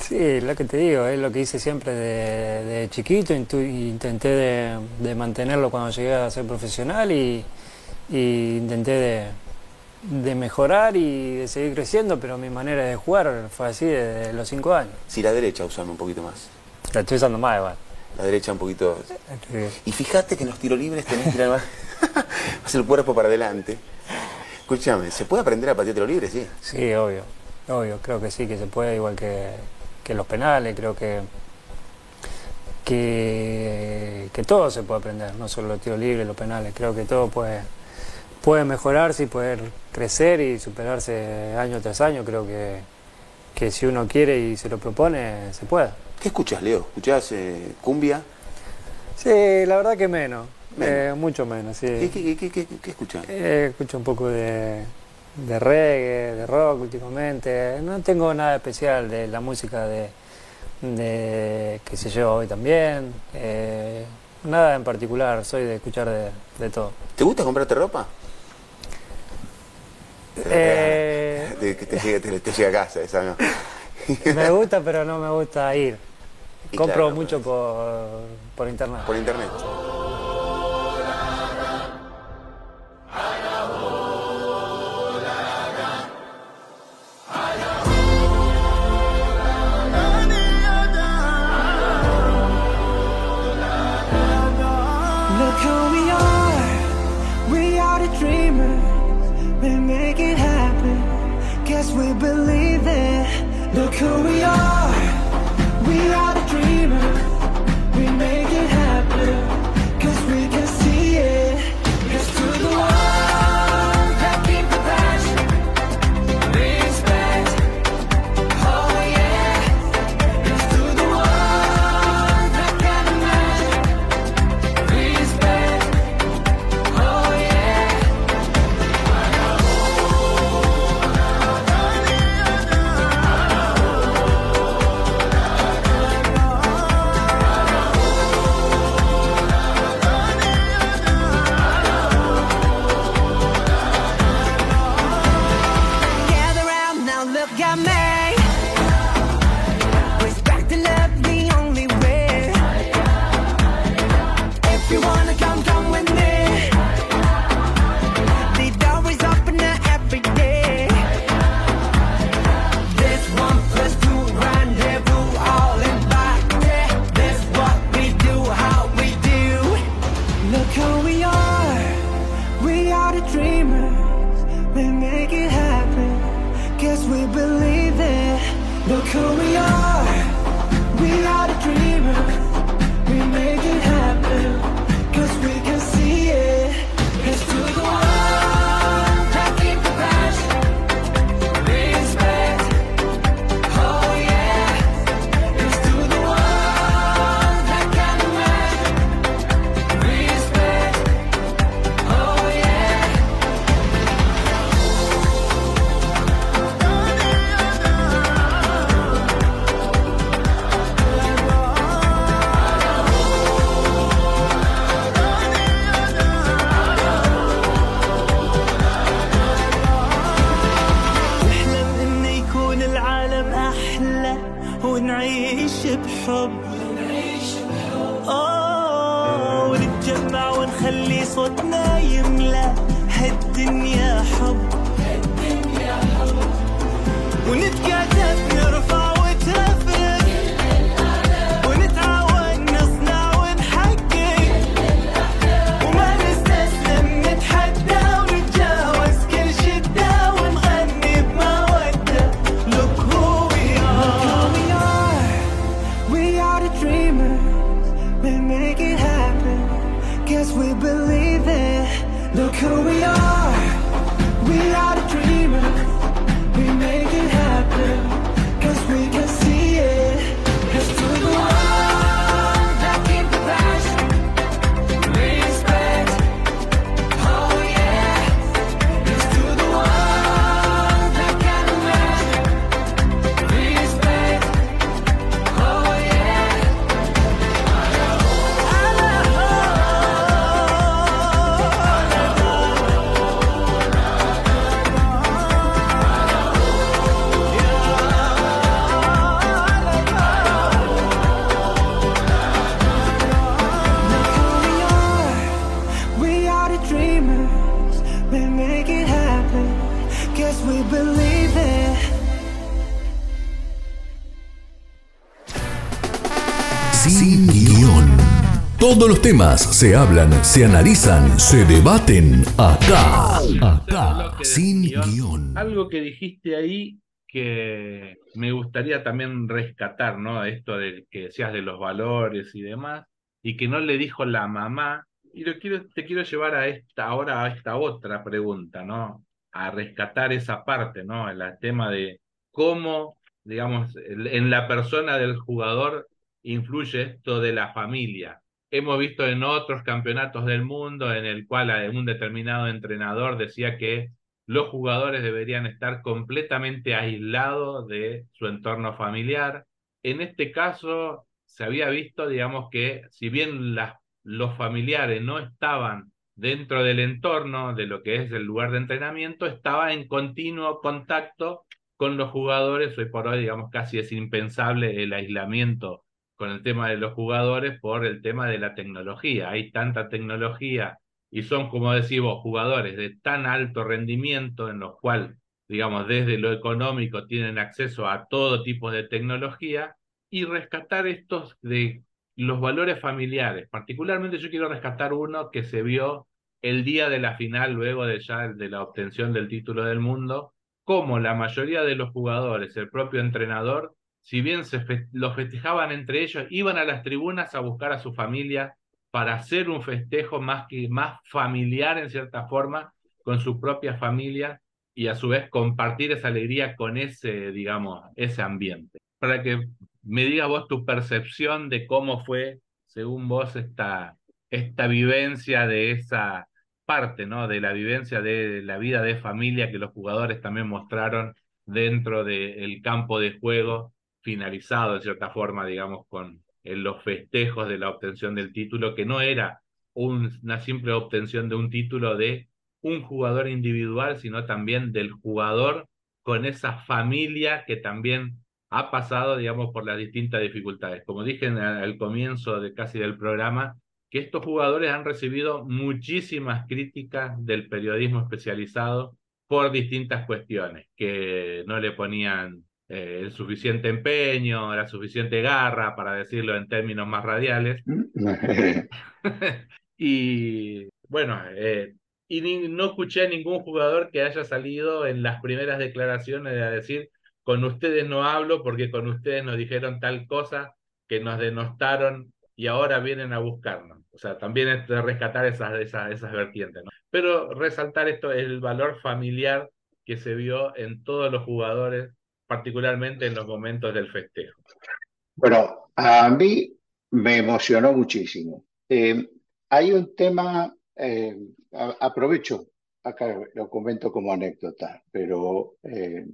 Sí, lo que te digo, es lo que hice siempre de, de chiquito, intu- intenté de, de mantenerlo cuando llegué a ser profesional y, y intenté de, de mejorar y de seguir creciendo, pero mi manera de jugar fue así desde los cinco años. Si la derecha, usame un poquito más. La estoy usando más igual. La derecha un poquito. Sí. Y fíjate que en los tiros libres tenés que tirar más, más el cuerpo para adelante. Escúchame, ¿se puede aprender a patear tiro libre? Sí. Sí, obvio, obvio, creo que sí, que se puede, igual que, que los penales, creo que, que, que todo se puede aprender, no solo los tiros libres, los penales, creo que todo puede, puede mejorarse y poder crecer y superarse año tras año, creo que, que si uno quiere y se lo propone, se puede. ¿Qué escuchas, Leo? ¿Escuchás eh, cumbia? Sí, la verdad que menos, Menos. eh, mucho menos, sí. ¿Qué, qué, qué, qué, qué escuchás? Eh, escucho un poco de, de reggae, de rock últimamente. No tengo nada especial de la música de, de que se lleva hoy también. Eh, nada en particular, soy de escuchar de, de todo. ¿Te gusta comprarte ropa? Eh, Te, que te, llega, te, te llega a casa esa, ¿no? me gusta, pero no me gusta ir. Y Compro claro, mucho por, por internet. Por internet. career. Todos los temas se hablan, se analizan, se debaten acá. Acá, sin guion. Algo que dijiste ahí que me gustaría también rescatar, ¿no? Esto de que decías de los valores y demás, y que no le dijo la mamá. Y lo quiero, te quiero llevar a esta ahora a esta otra pregunta, ¿no? A rescatar esa parte, ¿no? El tema de cómo, digamos, en la persona del jugador influye esto de la familia. Hemos visto en otros campeonatos del mundo en el cual un determinado entrenador decía que los jugadores deberían estar completamente aislados de su entorno familiar. En este caso, se había visto, digamos, que si bien los familiares no estaban dentro del entorno de lo que es el lugar de entrenamiento, estaba en continuo contacto con los jugadores. Hoy por hoy, digamos, casi es impensable el aislamiento con el tema de los jugadores por el tema de la tecnología. Hay tanta tecnología y son, como decimos, jugadores de tan alto rendimiento en los cuales, digamos, desde lo económico tienen acceso a todo tipo de tecnología y rescatar estos de los valores familiares. Particularmente yo quiero rescatar uno que se vio el día de la final, luego de ya de la obtención del título del mundo, como la mayoría de los jugadores, el propio entrenador, si bien se los festejaban entre ellos, iban a las tribunas a buscar a su familia para hacer un festejo más, que, más familiar en cierta forma con su propia familia y a su vez compartir esa alegría con ese, digamos, ese ambiente. Para que me digas vos tu percepción de cómo fue, según vos, esta, esta vivencia de esa parte, ¿no? De la vivencia de la vida de familia que los jugadores también mostraron dentro del campo de juego finalizado en cierta forma, digamos, con en los festejos de la obtención del título, que no era un, una simple obtención de un título de un jugador individual, sino también del jugador con esa familia que también ha pasado, digamos, por las distintas dificultades. Como dije al comienzo de casi del programa, que estos jugadores han recibido muchísimas críticas del periodismo especializado por distintas cuestiones, que no le ponían eh, el suficiente empeño, la suficiente garra, para decirlo en términos más radiales. y bueno, eh, y ni, no escuché a ningún jugador que haya salido en las primeras declaraciones a decir, con ustedes no hablo porque con ustedes nos dijeron tal cosa que nos denostaron y ahora vienen a buscarnos. O sea, también es de rescatar esas, esas, esas vertientes. ¿no? Pero resaltar esto, el valor familiar que se vio en todos los jugadores particularmente en los momentos del festejo? Bueno, a mí me emocionó muchísimo. Eh, hay un tema, eh, aprovecho, acá lo comento como anécdota, pero eh,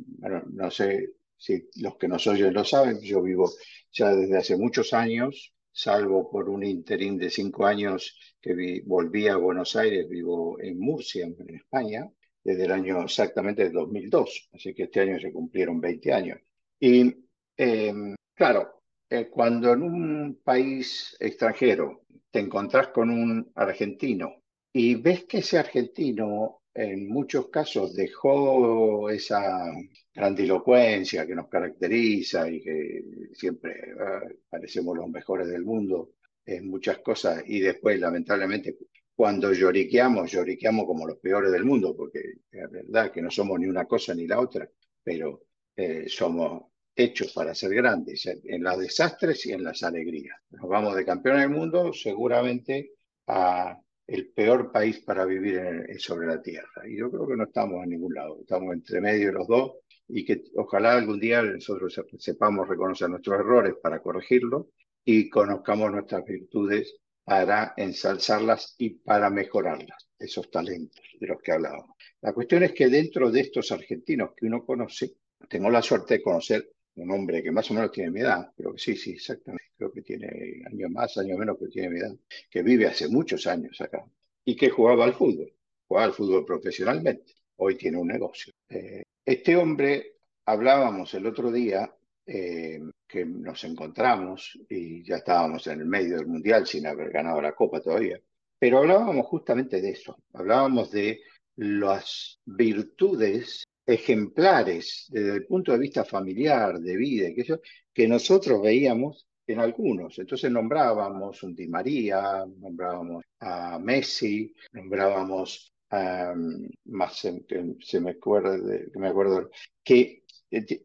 no sé si los que nos oyen lo saben, yo vivo ya desde hace muchos años, salvo por un interín de cinco años que volví a Buenos Aires, vivo en Murcia, en España, desde el año exactamente 2002, así que este año se cumplieron 20 años. Y eh, claro, eh, cuando en un país extranjero te encontrás con un argentino y ves que ese argentino en muchos casos dejó esa grandilocuencia que nos caracteriza y que siempre eh, parecemos los mejores del mundo en muchas cosas y después lamentablemente cuando lloriqueamos, lloriqueamos como los peores del mundo, porque es verdad que no somos ni una cosa ni la otra, pero eh, somos hechos para ser grandes en los desastres y en las alegrías. Nos vamos de campeón del mundo seguramente a el peor país para vivir en, sobre la tierra. Y yo creo que no estamos en ningún lado, estamos entre medio de los dos y que ojalá algún día nosotros sepamos reconocer nuestros errores para corregirlos y conozcamos nuestras virtudes para ensalzarlas y para mejorarlas, esos talentos de los que hablábamos. La cuestión es que dentro de estos argentinos que uno conoce, tengo la suerte de conocer un hombre que más o menos tiene mi edad, creo que sí, sí, exactamente, creo que tiene años más, años menos, que tiene mi edad, que vive hace muchos años acá y que jugaba al fútbol, jugaba al fútbol profesionalmente, hoy tiene un negocio. Eh, este hombre, hablábamos el otro día eh, que nos encontramos y ya estábamos en el medio del Mundial sin haber ganado la Copa todavía, pero hablábamos justamente de eso, hablábamos de las virtudes ejemplares desde el punto de vista familiar, de vida, sé yo, que nosotros veíamos en algunos. Entonces nombrábamos un Di María, nombrábamos a Messi, nombrábamos a, más se, que me que que,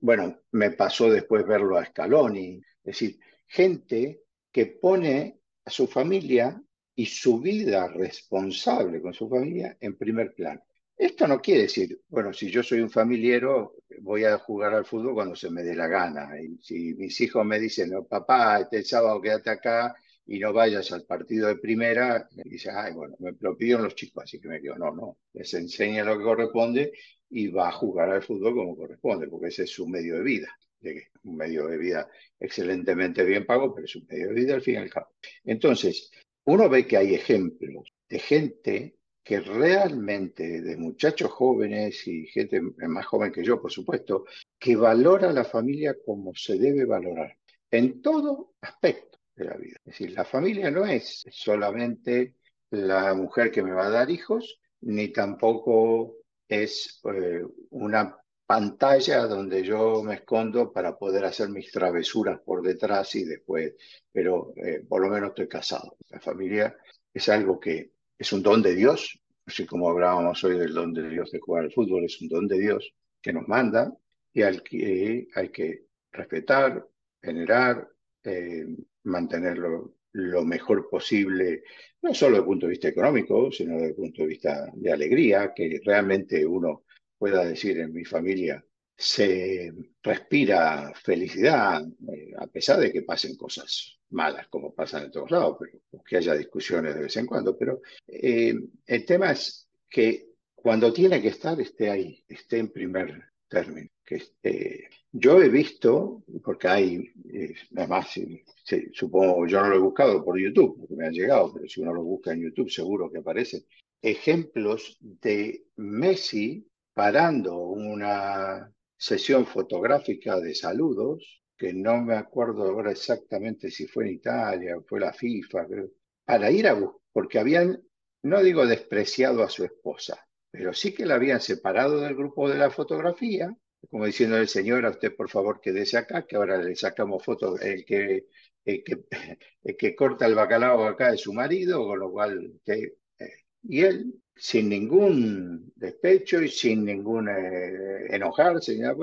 bueno, me pasó después verlo a Scaloni, es decir, gente que pone a su familia y su vida responsable con su familia en primer plano. Esto no quiere decir, bueno, si yo soy un familiero, voy a jugar al fútbol cuando se me dé la gana. Y si mis hijos me dicen, no, papá, este sábado quédate acá y no vayas al partido de primera, me dice, ay, bueno, me lo pidieron los chicos, así que me digo, no, no, les enseña lo que corresponde y va a jugar al fútbol como corresponde, porque ese es su medio de vida. Un medio de vida excelentemente bien pago, pero es un medio de vida al fin y al cabo. Entonces, uno ve que hay ejemplos de gente que realmente, de muchachos jóvenes y gente más joven que yo, por supuesto, que valora la familia como se debe valorar, en todo aspecto de la vida. Es decir, la familia no es solamente la mujer que me va a dar hijos, ni tampoco es eh, una pantalla donde yo me escondo para poder hacer mis travesuras por detrás y después, pero eh, por lo menos estoy casado. La familia es algo que es un don de Dios, así como hablábamos hoy del don de Dios de jugar al fútbol, es un don de Dios que nos manda y al que hay que respetar, venerar, eh, mantenerlo lo mejor posible, no solo desde el punto de vista económico, sino desde el punto de vista de alegría, que realmente uno pueda decir en mi familia se respira felicidad, eh, a pesar de que pasen cosas malas como pasan en todos lados, pero que haya discusiones de vez en cuando. Pero eh, el tema es que cuando tiene que estar, esté ahí, esté en primer término. Que, eh, yo he visto, porque hay, eh, además, sí, supongo, yo no lo he buscado por YouTube, porque me han llegado, pero si uno lo busca en YouTube seguro que aparecen, ejemplos de Messi parando una sesión fotográfica de saludos, que no me acuerdo ahora exactamente si fue en Italia o fue la FIFA, para ir a buscar, porque habían, no digo despreciado a su esposa, pero sí que la habían separado del grupo de la fotografía, como diciéndole, señora, usted por favor quédese acá, que ahora le sacamos fotos, el que, el que, el que corta el bacalao acá es su marido, con lo cual, eh, y él, sin ningún despecho y sin ningún eh, enojarse ni nada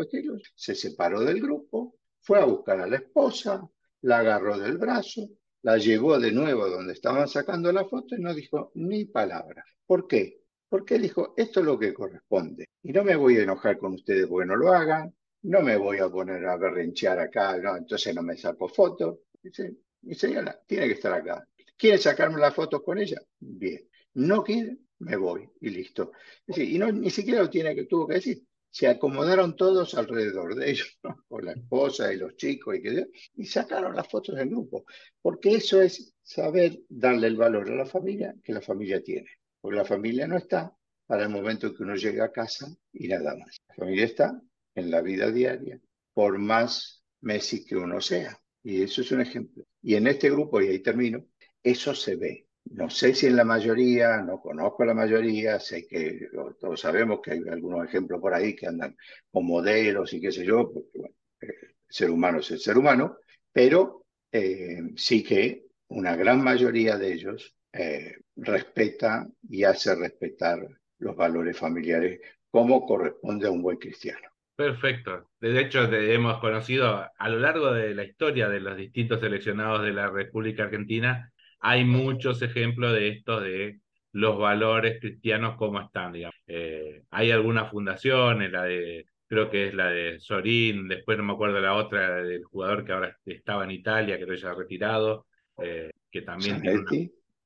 se separó del grupo, fue a buscar a la esposa, la agarró del brazo, la llevó de nuevo donde estaban sacando la foto y no dijo ni palabra. ¿Por qué? Porque él dijo, esto es lo que corresponde. Y no me voy a enojar con ustedes porque no lo hagan, no me voy a poner a berrinchear acá, no, entonces no me saco fotos. Dice, mi señora, tiene que estar acá. ¿Quiere sacarme las fotos con ella? Bien. ¿No quiere? Me voy y listo. Y no, ni siquiera lo tiene que, tuvo que decir. Se acomodaron todos alrededor de ellos, con la esposa y los chicos, y, que, y sacaron las fotos del grupo. Porque eso es saber darle el valor a la familia que la familia tiene. Porque la familia no está para el momento que uno llega a casa y nada más. La familia está en la vida diaria, por más Messi que uno sea. Y eso es un ejemplo. Y en este grupo, y ahí termino, eso se ve. No sé si en la mayoría, no conozco la mayoría, sé que todos sabemos que hay algunos ejemplos por ahí que andan con modelos y qué sé yo, porque el ser humano es el ser humano, pero eh, sí que una gran mayoría de ellos eh, respeta y hace respetar los valores familiares como corresponde a un buen cristiano. Perfecto. De hecho, hemos conocido a lo largo de la historia de los distintos seleccionados de la República Argentina, hay muchos ejemplos de estos, de los valores cristianos como están, digamos. Eh, hay algunas fundaciones, la de, creo que es la de Sorín, después no me acuerdo la otra del jugador que ahora estaba en Italia, que ya ha retirado, eh, que también tiene una-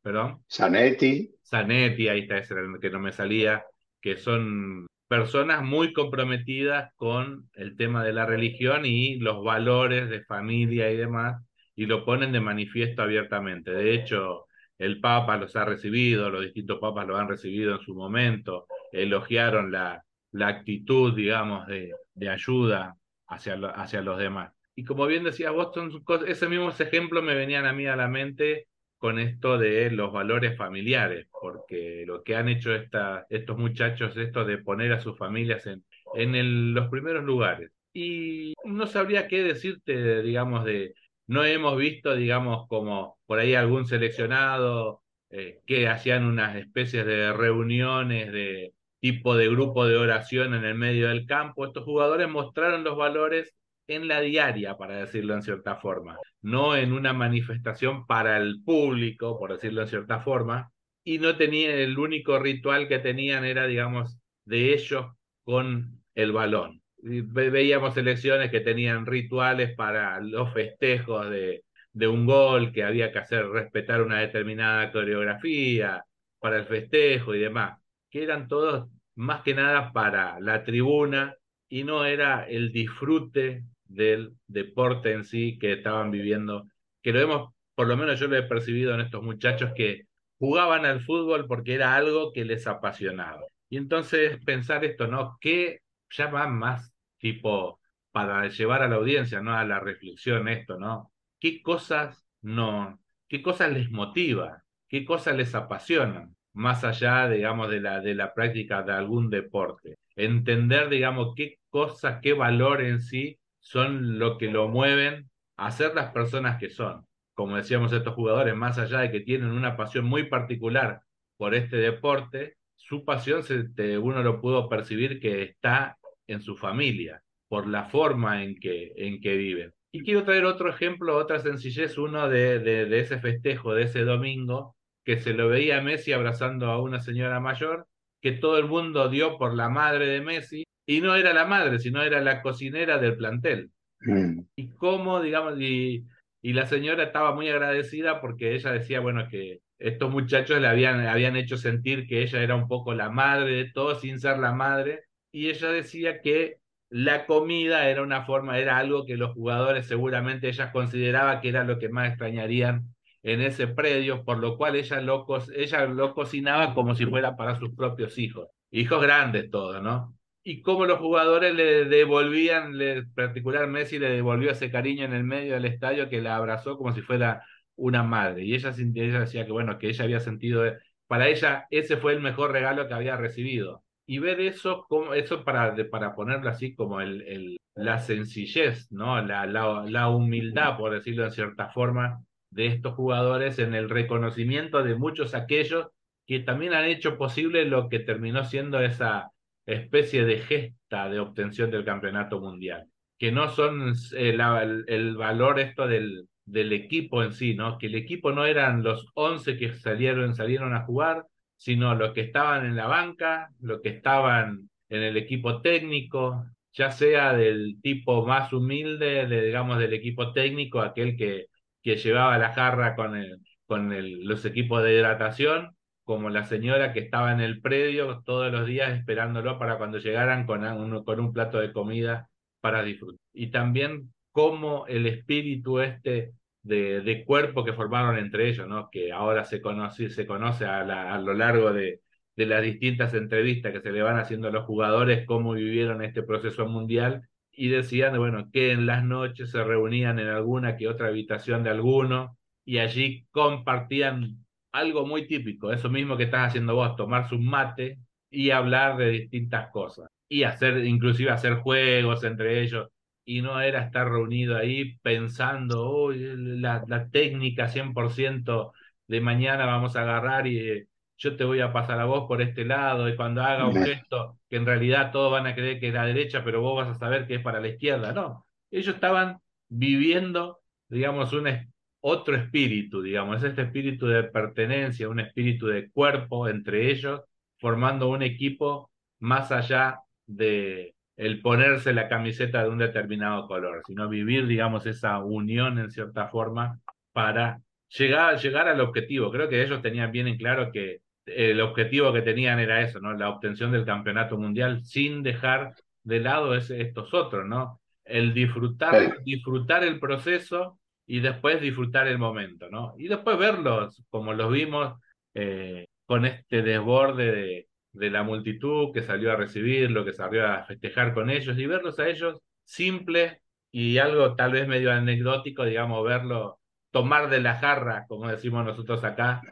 Perdón. Zanetti, Zanetti, ahí está ese era el que no me salía, que son personas muy comprometidas con el tema de la religión y los valores de familia y demás, y lo ponen de manifiesto abiertamente. De hecho, el Papa los ha recibido, los distintos papas los han recibido en su momento, elogiaron la, la actitud, digamos, de, de ayuda hacia, lo- hacia los demás. Y como bien decías vos, son cos- esos mismos ejemplos me venían a mí a la mente con esto de los valores familiares, porque lo que han hecho estos muchachos, esto de poner a sus familias en, en los primeros lugares. Y no sabría qué decirte, digamos, de, no hemos visto, digamos, como por ahí algún seleccionado eh, que hacían unas especies de reuniones de tipo de grupo de oración en el medio del campo. Estos jugadores mostraron los valores en la diaria, para decirlo en cierta forma, no en una manifestación para el público, por decirlo en cierta forma, y no tenía el único ritual que tenían era, digamos, de ellos con el balón. Veíamos selecciones que tenían rituales para los festejos de, de un gol, que había que hacer respetar una determinada coreografía para el festejo y demás, que eran todos más que nada para la tribuna y no era el disfrute del deporte en sí que estaban viviendo, que lo hemos, por lo menos yo lo he percibido en estos muchachos que jugaban al fútbol porque era algo que les apasionaba. Y entonces pensar esto, ¿no? ¿Qué llama más tipo para llevar a la audiencia, ¿no? A la reflexión esto, ¿no? ¿Qué cosas no, qué cosas les motiva? ¿Qué cosas les apasionan? Más allá, digamos, de la, de la práctica de algún deporte. Entender, digamos, qué cosas, qué valor en sí son lo que lo mueven a ser las personas que son. Como decíamos, estos jugadores, más allá de que tienen una pasión muy particular por este deporte, su pasión se, te- uno lo pudo percibir que está en su familia, por la forma en que, en que viven. Y quiero traer otro ejemplo, otra sencillez, uno de, de, ese festejo, de ese domingo, que se lo veía a Messi abrazando a una señora mayor, que todo el mundo dio por la madre de Messi, y no era la madre, sino era la cocinera del plantel. Mm. Y cómo, digamos, y, y la señora estaba muy agradecida porque ella decía, bueno, que estos muchachos le habían, habían hecho sentir que ella era un poco la madre de todos sin ser la madre, y ella decía que la comida era una forma, era algo que los jugadores seguramente ella consideraba que era lo que más extrañarían en ese predio, por lo cual ella lo, ella lo cocinaba como si fuera para sus propios hijos, hijos grandes todos, ¿no? Y cómo los jugadores le devolvían, le, en particular Messi le devolvió ese cariño en el medio del estadio que la abrazó como si fuera una madre. Y ella, ella decía que, bueno, que ella había sentido, para ella ese fue el mejor regalo que había recibido. Y ver eso, como, eso para, para ponerlo así como el, el, la sencillez, ¿no? La, la, la humildad, por decirlo de cierta forma, de estos jugadores en el reconocimiento de muchos aquellos que también han hecho posible lo que terminó siendo esa especie de gesta de obtención del campeonato mundial, que no son eh, el, el valor esto del, del equipo en sí, ¿no? Que el equipo no eran los 11 que salieron, salieron a jugar, sino los que estaban en la banca, los que estaban en el equipo técnico, ya sea del tipo más humilde, de, digamos, del equipo técnico, aquel que, que llevaba la jarra con, el, con el, los equipos de hidratación, como la señora que estaba en el predio todos los días esperándolo para cuando llegaran con un, con un plato de comida para disfrutar. Y también cómo el espíritu este de, de cuerpo que formaron entre ellos, ¿no? que ahora se conoce, se conoce a, a lo largo de, de las distintas entrevistas que se le van haciendo a los jugadores, cómo vivieron este proceso mundial, y decían, bueno, que en las noches se reunían en alguna que otra habitación de alguno, y allí compartían algo muy típico, eso mismo que estás haciendo vos, tomarse un mate y hablar de distintas cosas, y hacer, inclusive hacer juegos entre ellos, y no era estar reunido ahí pensando, "Uy, la, la técnica 100% de mañana vamos a agarrar y eh, yo te voy a pasar a vos por este lado, y cuando haga un gesto que en realidad todos van a creer que es la derecha, pero vos vas a saber que es para la izquierda, no. Ellos estaban viviendo, digamos, un es- otro espíritu, digamos, es este espíritu de pertenencia, un espíritu de cuerpo entre ellos, formando un equipo más allá de el ponerse la camiseta de un determinado color, sino vivir, digamos, esa unión en cierta forma para llegar, llegar al objetivo. Creo que ellos tenían bien en claro que el objetivo que tenían era eso, ¿no? La obtención del campeonato mundial sin dejar de lado ese- estos otros, ¿no? El disfrutar, Sí. disfrutar el proceso y después disfrutar el momento, ¿no? Y después verlos como los vimos eh, con este desborde de, de la multitud que salió a recibirlo, que salió a festejar con ellos y verlos a ellos simple y algo tal vez medio anecdótico, digamos, verlo tomar de la jarra, como decimos nosotros acá,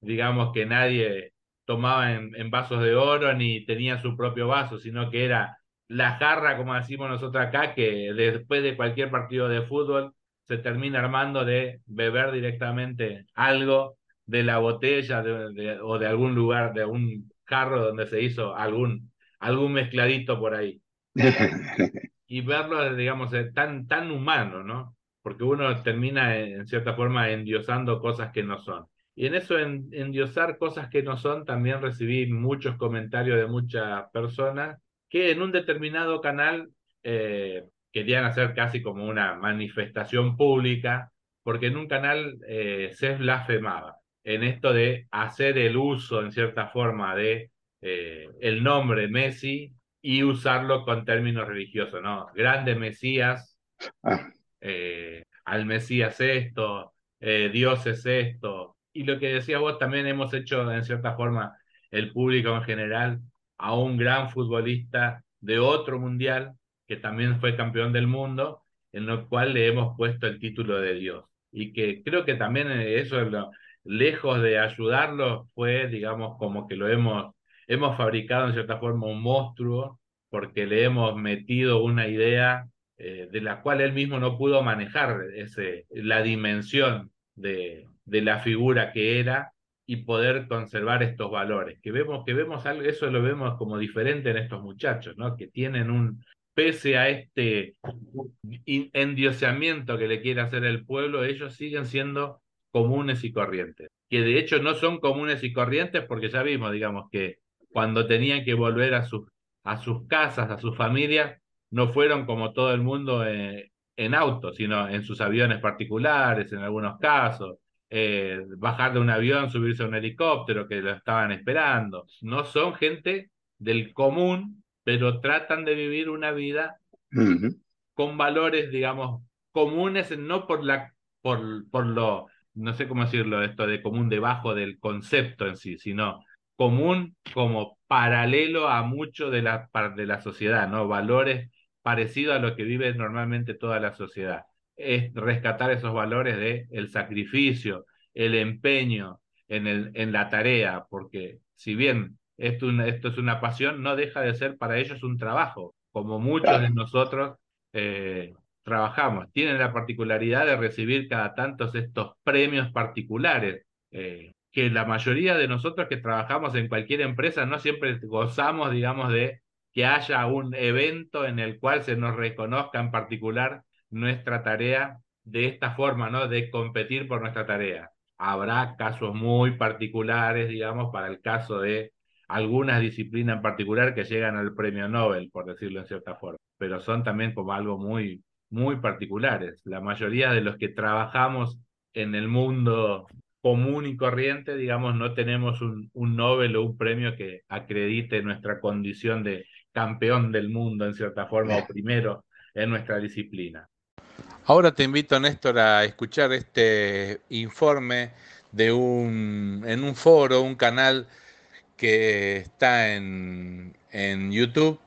digamos que nadie tomaba en, en vasos de oro ni tenía su propio vaso, sino que era la jarra, como decimos nosotros acá, que después de cualquier partido de fútbol se termina armando de beber directamente algo de la botella de- de- o de algún lugar, de un jarro donde se hizo algún, algún mezcladito por ahí. Y verlo, digamos, eh, tan, tan humano, ¿no? Porque uno termina, eh, en cierta forma, endiosando cosas que no son. Y en eso, en, endiosar cosas que no son, también recibí muchos comentarios de muchas personas que en un determinado canal eh, querían hacer casi como una manifestación pública, porque en un canal eh, se blasfemaba en esto de hacer el uso, en cierta forma, de eh, el nombre Messi y usarlo con términos religiosos, ¿no? Grande Mesías, Ah, eh, al Mesías esto, Dios es esto. Y lo que decías vos, también hemos hecho en cierta forma el público en general a un gran futbolista de otro mundial que también fue campeón del mundo, en lo cual le hemos puesto el título de Dios. Y que creo que también eh, eso, lejos de ayudarlo, fue, digamos, como que lo hemos, hemos fabricado en cierta forma un monstruo porque le hemos metido una idea eh, de la cual él mismo no pudo manejar ese, la dimensión de, de la figura que era y poder conservar estos valores. Que vemos, que vemos algo, eso lo vemos como diferente en estos muchachos, ¿no? Que tienen un, pese a este endioseamiento que le quiere hacer el pueblo, ellos siguen siendo comunes y corrientes. Que de hecho no son comunes y corrientes porque ya vimos, digamos, que cuando tenían que volver a sus, a sus casas, a sus familias, no fueron como todo el mundo eh, en auto, sino en sus aviones particulares, en algunos casos, eh, bajar de un avión, subirse a un helicóptero que lo estaban esperando. No son gente del común, pero tratan de vivir una vida con valores, digamos, comunes, no por la, por, por lo, no sé cómo decirlo, esto de común debajo del concepto en sí, sino común como paralelo a mucho de la, de la sociedad, ¿no? Valores parecidos a lo que vive normalmente toda la sociedad. Es rescatar esos valores de el sacrificio, el empeño en el, en la tarea, porque si bien esto, es una pasión, no deja de ser para ellos un trabajo, como muchos de nosotros eh, trabajamos. Tienen la particularidad de recibir cada tantos estos premios particulares, eh, que la mayoría de nosotros que trabajamos en cualquier empresa no siempre gozamos, digamos, de que haya un evento en el cual se nos reconozca en particular nuestra tarea de esta forma, ¿no? De competir por nuestra tarea. Habrá casos muy particulares, digamos, para el caso de algunas disciplinas en particular que llegan al premio Nobel, por decirlo en cierta forma, pero son también como algo muy, muy particulares. La mayoría de los que trabajamos en el mundo común y corriente, digamos, no tenemos un, un Nobel o un premio que acredite nuestra condición de campeón del mundo en cierta forma o primero en nuestra disciplina. Ahora te invito, Néstor, a escuchar este informe de un, en un foro, un canal que está en, en YouTube,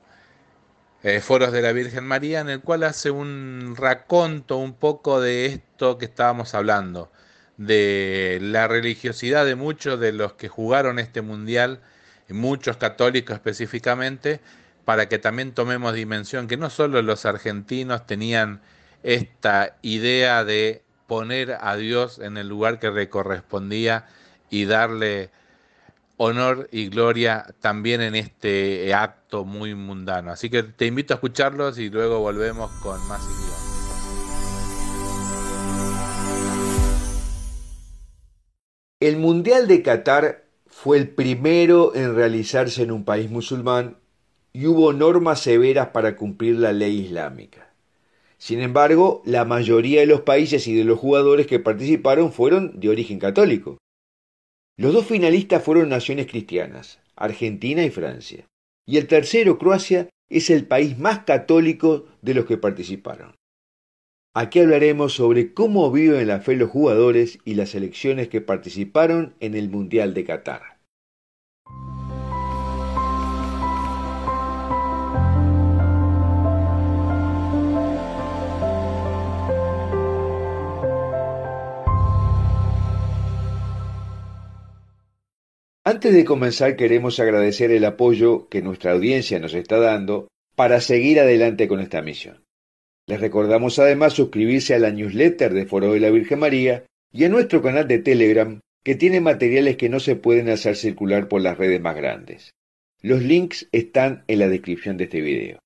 eh, Foros de la Virgen María, en el cual hace un raconto un poco de esto que estábamos hablando, de la religiosidad de muchos de los que jugaron este mundial, muchos católicos específicamente, para que también tomemos dimensión que no solo los argentinos tenían esta idea de poner a Dios en el lugar que le correspondía y darle honor y gloria también en este acto muy mundano. Así que te invito a escucharlos y luego volvemos con más Guión. El Mundial de Qatar fue el primero en realizarse en un país musulmán y hubo normas severas para cumplir la ley islámica. Sin embargo, la mayoría de los países y de los jugadores que participaron fueron de origen católico. Los dos finalistas fueron naciones cristianas, Argentina y Francia. Y el tercero, Croacia, es el país más católico de los que participaron. Aquí hablaremos sobre cómo viven la fe los jugadores y las selecciones que participaron en el Mundial de Qatar. Antes de comenzar queremos agradecer el apoyo que nuestra audiencia nos está dando para seguir adelante con esta misión. Les recordamos además suscribirse a la newsletter de Foro de la Virgen María y a nuestro canal de Telegram que tiene materiales que no se pueden hacer circular por las redes más grandes. Los links están en la descripción de este video.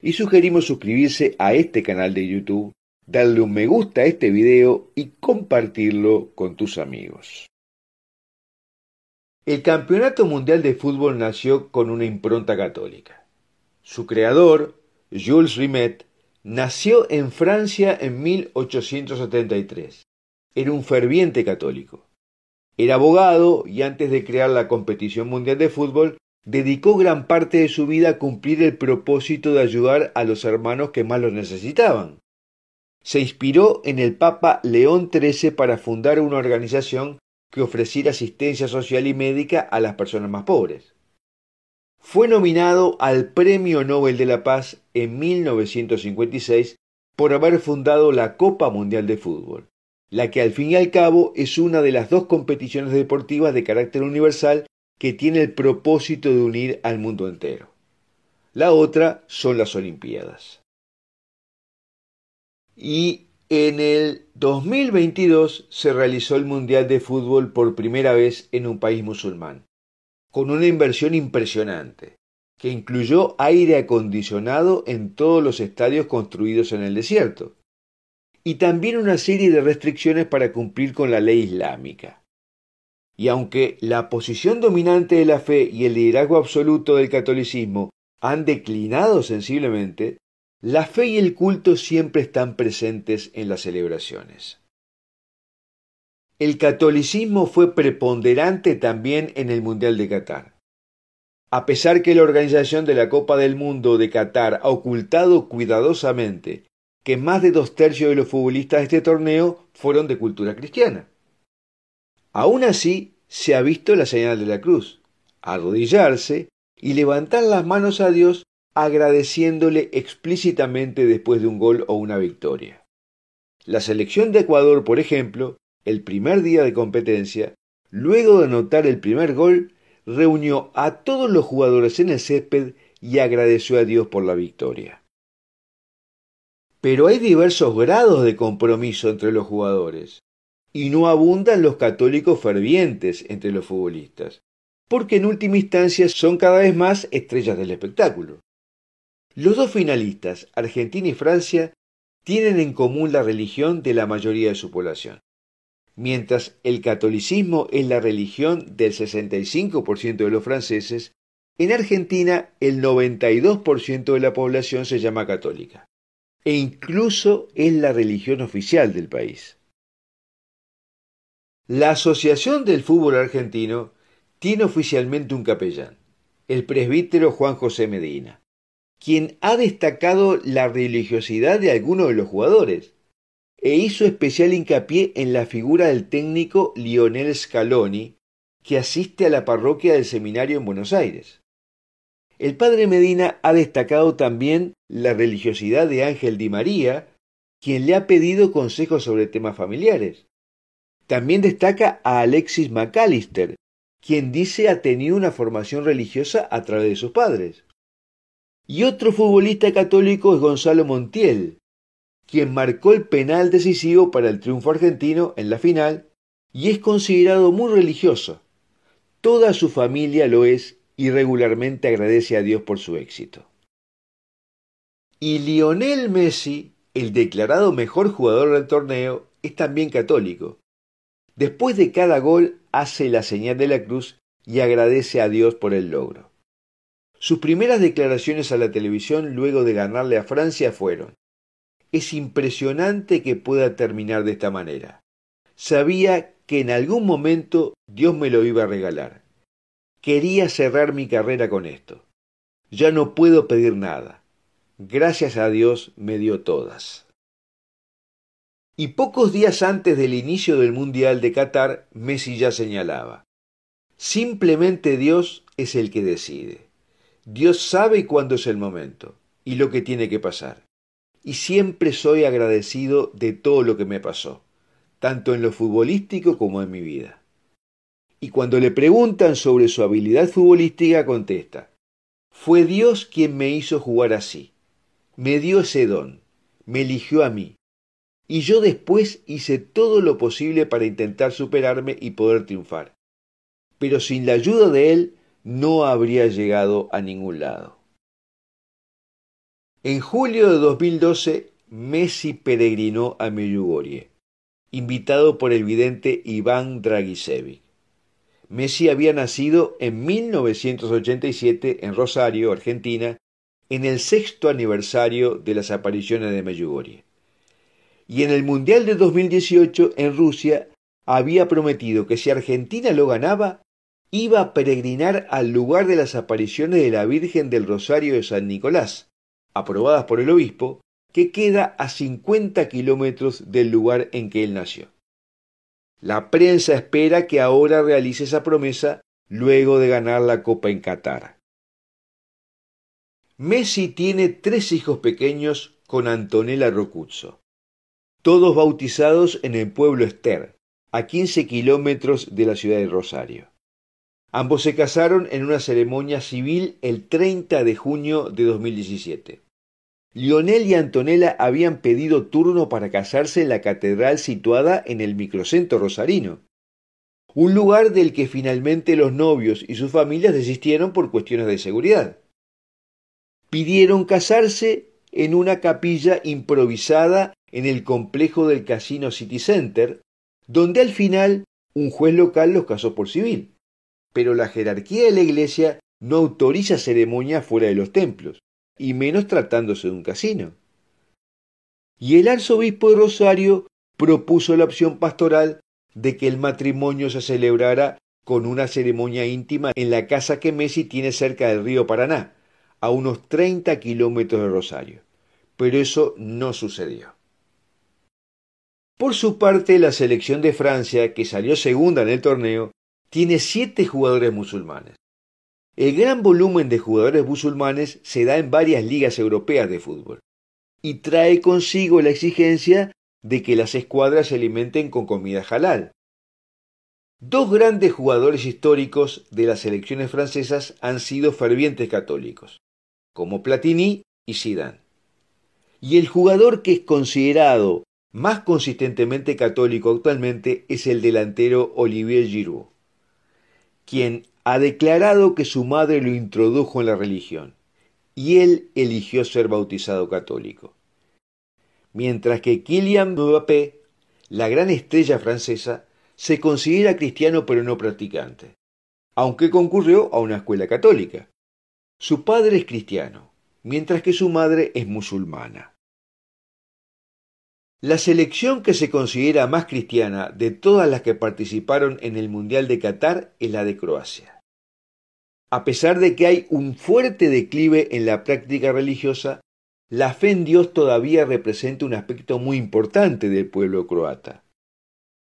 Y sugerimos suscribirse a este canal de YouTube, darle un me gusta a este video y compartirlo con tus amigos. El Campeonato Mundial de Fútbol nació con una impronta católica. Su creador, Jules Rimet, nació en Francia en 1873. Era un ferviente católico. Era abogado y antes de crear la competición mundial de fútbol, dedicó gran parte de su vida a cumplir el propósito de ayudar a los hermanos que más los necesitaban. Se inspiró en el Papa León XIII para fundar una organización que ofreciera asistencia social y médica a las personas más pobres. Fue nominado al Premio Nobel de la Paz en 1956 por haber fundado la Copa Mundial de Fútbol, la que al fin y al cabo es una de las dos competiciones deportivas de carácter universal que tiene el propósito de unir al mundo entero. La otra son las Olimpiadas. Y en el 2022 se realizó el Mundial de Fútbol por primera vez en un país musulmán, con una inversión impresionante, que incluyó aire acondicionado en todos los estadios construidos en el desierto, y también una serie de restricciones para cumplir con la ley islámica. Y aunque la posición dominante de la fe y el liderazgo absoluto del catolicismo han declinado sensiblemente, la fe y el culto siempre están presentes en las celebraciones. El catolicismo fue preponderante también en el Mundial de Qatar. A pesar que la organización de la Copa del Mundo de Qatar ha ocultado cuidadosamente que más de dos tercios de los futbolistas de este torneo fueron de cultura cristiana. Aún así, se ha visto la señal de la cruz, arrodillarse y levantar las manos a Dios agradeciéndole explícitamente después de un gol o una victoria. La selección de Ecuador, por ejemplo, el primer día de competencia, luego de anotar el primer gol, reunió a todos los jugadores en el césped y agradeció a Dios por la victoria. Pero hay diversos grados de compromiso entre los jugadores y no abundan los católicos fervientes entre los futbolistas, porque en última instancia son cada vez más estrellas del espectáculo. Los dos finalistas, Argentina y Francia, tienen en común la religión de la mayoría de su población. Mientras el catolicismo es la religión del 65% de los franceses, en Argentina el 92% de la población se llama católica, e incluso es la religión oficial del país. La Asociación del Fútbol Argentino tiene oficialmente un capellán, el presbítero Juan José Medina, quien ha destacado la religiosidad de algunos de los jugadores e hizo especial hincapié en la figura del técnico Lionel Scaloni, que asiste a la parroquia del seminario en Buenos Aires. El padre Medina ha destacado también la religiosidad de Ángel Di María, quien le ha pedido consejos sobre temas familiares. También destaca a Alexis McAllister, quien dice ha tenido una formación religiosa a través de sus padres. Y otro futbolista católico es Gonzalo Montiel, quien marcó el penal decisivo para el triunfo argentino en la final y es considerado muy religioso. Toda su familia lo es y regularmente agradece a Dios por su éxito. Y Lionel Messi, el declarado mejor jugador del torneo, es también católico Después de cada gol hace la señal de la cruz y agradece a Dios por el logro. Sus primeras declaraciones a la televisión luego de ganarle a Francia fueron Es impresionante que pueda terminar de esta manera. Sabía que en algún momento Dios me lo iba a regalar. Quería cerrar mi carrera con esto. Ya no puedo pedir nada. Gracias a Dios me dio todas. Y pocos días antes del inicio del Mundial de Qatar, Messi ya señalaba, simplemente Dios es el que decide. Dios sabe cuándo es el momento y lo que tiene que pasar. Y siempre soy agradecido de todo lo que me pasó, tanto en lo futbolístico como en mi vida. y cuando le preguntan sobre su habilidad futbolística contesta, fue Dios quien me hizo jugar así, me dio ese don, me eligió a mí, y yo después hice todo lo posible para intentar superarme y poder triunfar. Pero sin la ayuda de Él no habría llegado a ningún lado. En julio de 2012, Messi peregrinó a Medjugorje, invitado por el vidente Iván Dragicevic. Messi había nacido en 1987 en Rosario, Argentina, en el sexto aniversario de las apariciones de Medjugorje. Y en el Mundial de 2018 en Rusia había prometido que si Argentina lo ganaba, iba a peregrinar al lugar de las apariciones de la Virgen del Rosario de San Nicolás, aprobadas por el obispo, que queda a 50 kilómetros del lugar en que él nació. La prensa espera que ahora realice esa promesa luego de ganar la Copa en Qatar. Messi tiene tres hijos pequeños con Antonella Rocuzzo, todos bautizados en el pueblo Ester, a 15 kilómetros de la ciudad de Rosario. Ambos se casaron en una ceremonia civil el 30 de junio de 2017. Lionel y Antonella habían pedido turno para casarse en la catedral situada en el microcentro rosarino, un lugar del que finalmente los novios y sus familias desistieron por cuestiones de seguridad. Pidieron casarse en una capilla improvisada en el complejo del Casino City Center, donde al final un juez local los casó por civil. Pero la jerarquía de la iglesia no autoriza ceremonias fuera de los templos y menos tratándose de un casino. Y el arzobispo de Rosario propuso la opción pastoral de que el matrimonio se celebrara con una ceremonia íntima en la casa que Messi tiene cerca del río Paraná, a unos 30 kilómetros de Rosario. Pero eso no sucedió. Por su parte, la selección de Francia, que salió segunda en el torneo, tiene siete jugadores musulmanes. El gran volumen de jugadores musulmanes se da en varias ligas europeas de fútbol y trae consigo la exigencia de que las escuadras se alimenten con comida halal. Dos grandes jugadores históricos de las selecciones francesas han sido fervientes católicos, como Platini y Zidane. Y el jugador que es considerado más consistentemente católico actualmente es el delantero Olivier Giroud, quien ha declarado que su madre lo introdujo en la religión y él eligió ser bautizado católico. Mientras que Kylian Mbappé, la gran estrella francesa, se considera cristiano pero no practicante, aunque concurrió a una escuela católica. Su padre es cristiano, mientras que su madre es musulmana. La selección que se considera más cristiana de todas las que participaron en el Mundial de Qatar es la de Croacia. A pesar de que hay un fuerte declive en la práctica religiosa, la fe en Dios todavía representa un aspecto muy importante del pueblo croata.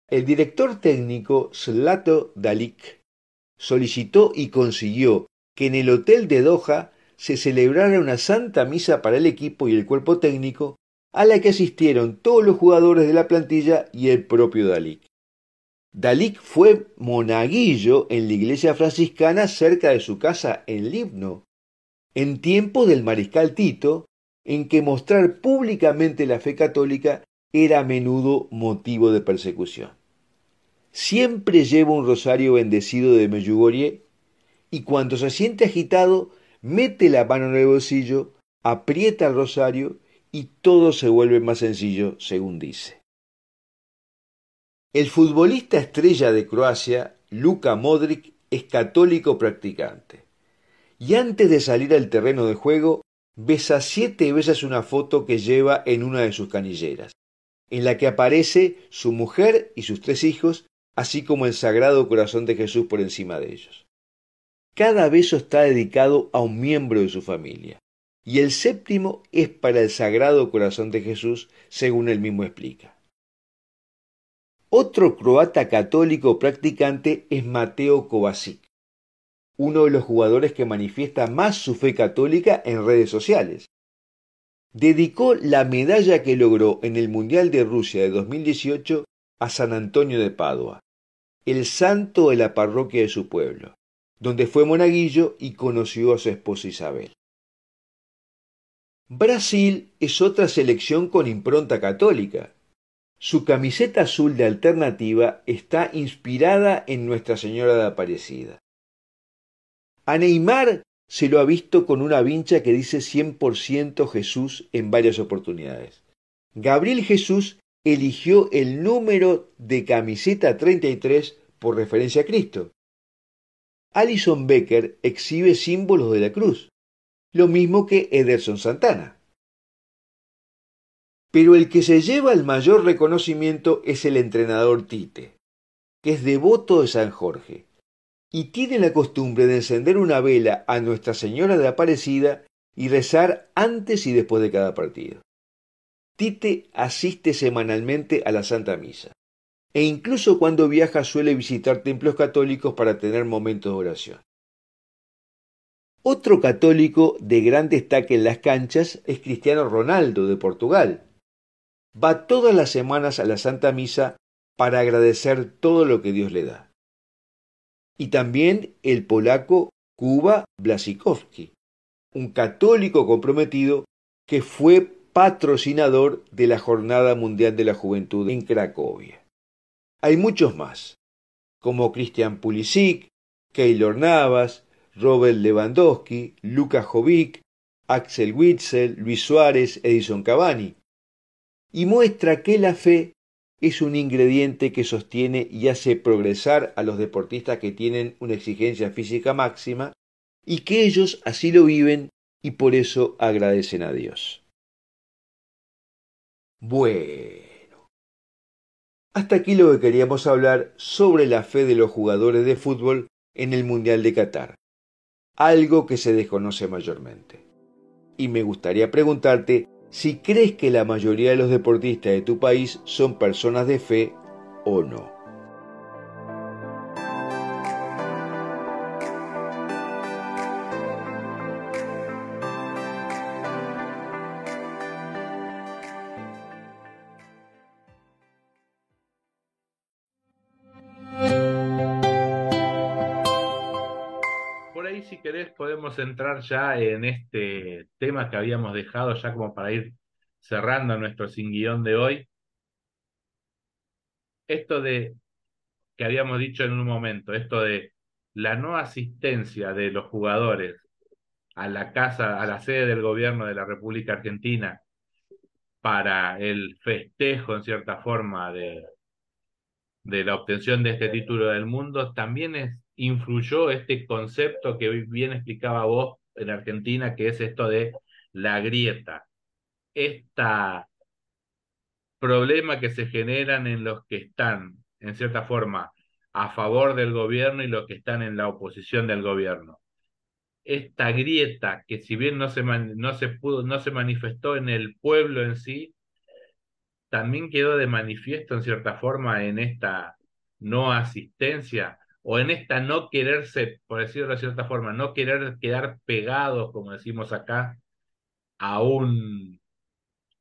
El director técnico Slato Dalic solicitó y consiguió que en el hotel de Doha se celebrara una santa misa para el equipo y el cuerpo técnico, a la que asistieron todos los jugadores de la plantilla y el propio Dalic. Dalic fue monaguillo en la iglesia franciscana cerca de su casa en Libno, en tiempo del mariscal Tito, en que mostrar públicamente la fe católica era a menudo motivo de persecución. Siempre lleva un rosario bendecido de Medjugorje y cuando se siente agitado mete la mano en el bolsillo, aprieta el rosario y todo se vuelve más sencillo, según dice. El futbolista estrella de Croacia, Luka Modric, es católico practicante. Y antes de salir al terreno de juego, besa siete veces una foto que lleva en una de sus canilleras, en la que aparece su mujer y sus tres hijos, así como el Sagrado Corazón de Jesús por encima de ellos. Cada beso está dedicado a un miembro de su familia, y el séptimo es para el Sagrado Corazón de Jesús, según él mismo explica. Otro croata católico practicante es Mateo Kovacic, uno de los jugadores que manifiesta más su fe católica en redes sociales. Dedicó la medalla que logró en el Mundial de Rusia de 2018 a San Antonio de Padua, el santo de la parroquia de su pueblo, donde fue monaguillo y conoció a su esposa Isabel. Brasil es otra selección con impronta católica. Su camiseta azul de alternativa está inspirada en Nuestra Señora de Aparecida. A Neymar se lo ha visto con una vincha que dice 100% Jesús en varias oportunidades. Gabriel Jesús eligió el número de camiseta 33 por referencia a Cristo. Alison Becker exhibe símbolos de la cruz, lo mismo que Ederson Santana. Pero el que se lleva el mayor reconocimiento es el entrenador Tite, que es devoto de San Jorge y tiene la costumbre de encender una vela a Nuestra Señora de Aparecida y rezar antes y después de cada partido. Tite asiste semanalmente a la Santa Misa e incluso cuando viaja suele visitar templos católicos para tener momentos de oración. Otro católico de gran destaque en las canchas es Cristiano Ronaldo de Portugal. Va todas las semanas a la Santa Misa para agradecer todo lo que Dios le da. Y también el polaco Kuba Blasikowski, un católico comprometido que fue patrocinador de la Jornada Mundial de la Juventud en Cracovia. Hay muchos más, como Christian Pulisic, Keylor Navas, Robert Lewandowski, Luka Jovic, Axel Witzel, Luis Suárez, Edison Cavani, y muestra que la fe es un ingrediente que sostiene y hace progresar a los deportistas que tienen una exigencia física máxima y que ellos así lo viven y por eso agradecen a Dios. Bueno, hasta aquí lo que queríamos hablar sobre la fe de los jugadores de fútbol en el Mundial de Qatar, algo que se desconoce mayormente. Y me gustaría preguntarte si crees que la mayoría de los deportistas de tu país son personas de fe o no. Podemos entrar ya en este tema que habíamos dejado ya como para ir cerrando nuestro sin guion de hoy. Esto de que habíamos dicho en un momento, esto de la no asistencia de los jugadores a la casa, a la sede del gobierno de la República Argentina para el festejo, en cierta forma, de, de la obtención de este título del mundo, también es, influyó este concepto que bien explicaba vos en Argentina, que es esto de la grieta. Esta problema que se generan en los que están, en cierta forma, a favor del gobierno y los que están en la oposición del gobierno. Esta grieta que si bien no se, no se pudo, no se manifestó en el pueblo en sí, también quedó de manifiesto en cierta forma en esta no asistencia o en esta no quererse, por decirlo de cierta forma, no querer quedar pegados, como decimos acá, a un,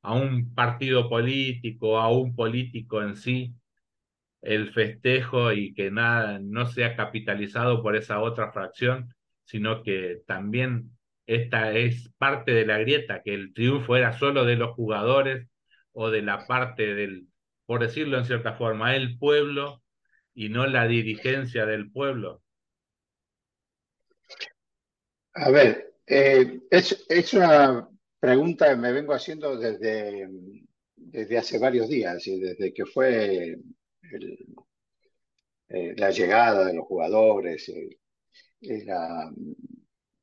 a un partido político, a un político en sí, el festejo y que nada no sea capitalizado por esa otra fracción, sino que también esta es parte de la grieta, que el triunfo era solo de los jugadores o de la parte del, por decirlo en cierta forma, el pueblo y no la dirigencia del pueblo. A ver, eh, es, es una pregunta que me vengo haciendo desde, desde hace varios días, y desde que fue eh, la llegada de los jugadores, eh, la,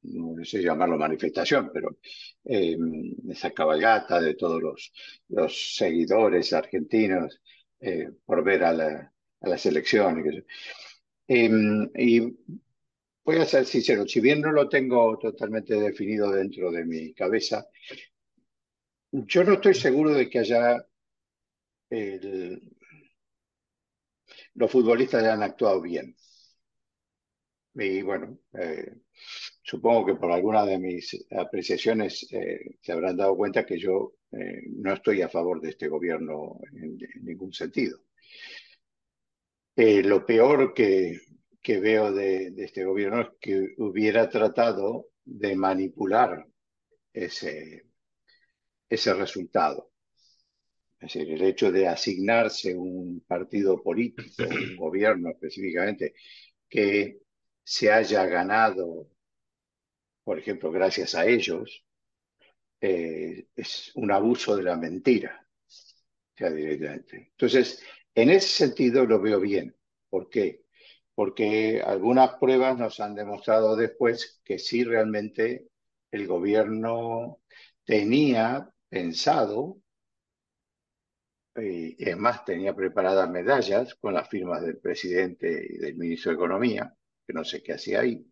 no sé llamarlo manifestación, pero eh, esa cabalgata de todos los, los seguidores argentinos por ver a la, a la selección. y qué sé yo. Em, y voy a ser sincero, si bien no lo tengo totalmente definido dentro de mi cabeza, yo no estoy seguro de que haya los futbolistas hayan actuado bien. Y bueno, eh, supongo que por alguna de mis apreciaciones eh, se habrán dado cuenta que yo eh, no estoy a favor de este gobierno en ningún sentido. Eh, lo peor que, que veo de, de este gobierno es que hubiera tratado de manipular ese, ese resultado. Es decir, el hecho de asignarse un partido político, un gobierno específicamente, que se haya ganado, por ejemplo, gracias a ellos, eh, es un abuso de la mentira, ya directamente. Entonces, en ese sentido lo veo bien. ¿Por qué? Porque algunas pruebas nos han demostrado después que sí realmente el gobierno tenía pensado, y es más, tenía preparadas medallas con las firmas del presidente y del ministro de Economía, que no sé qué hacía ahí,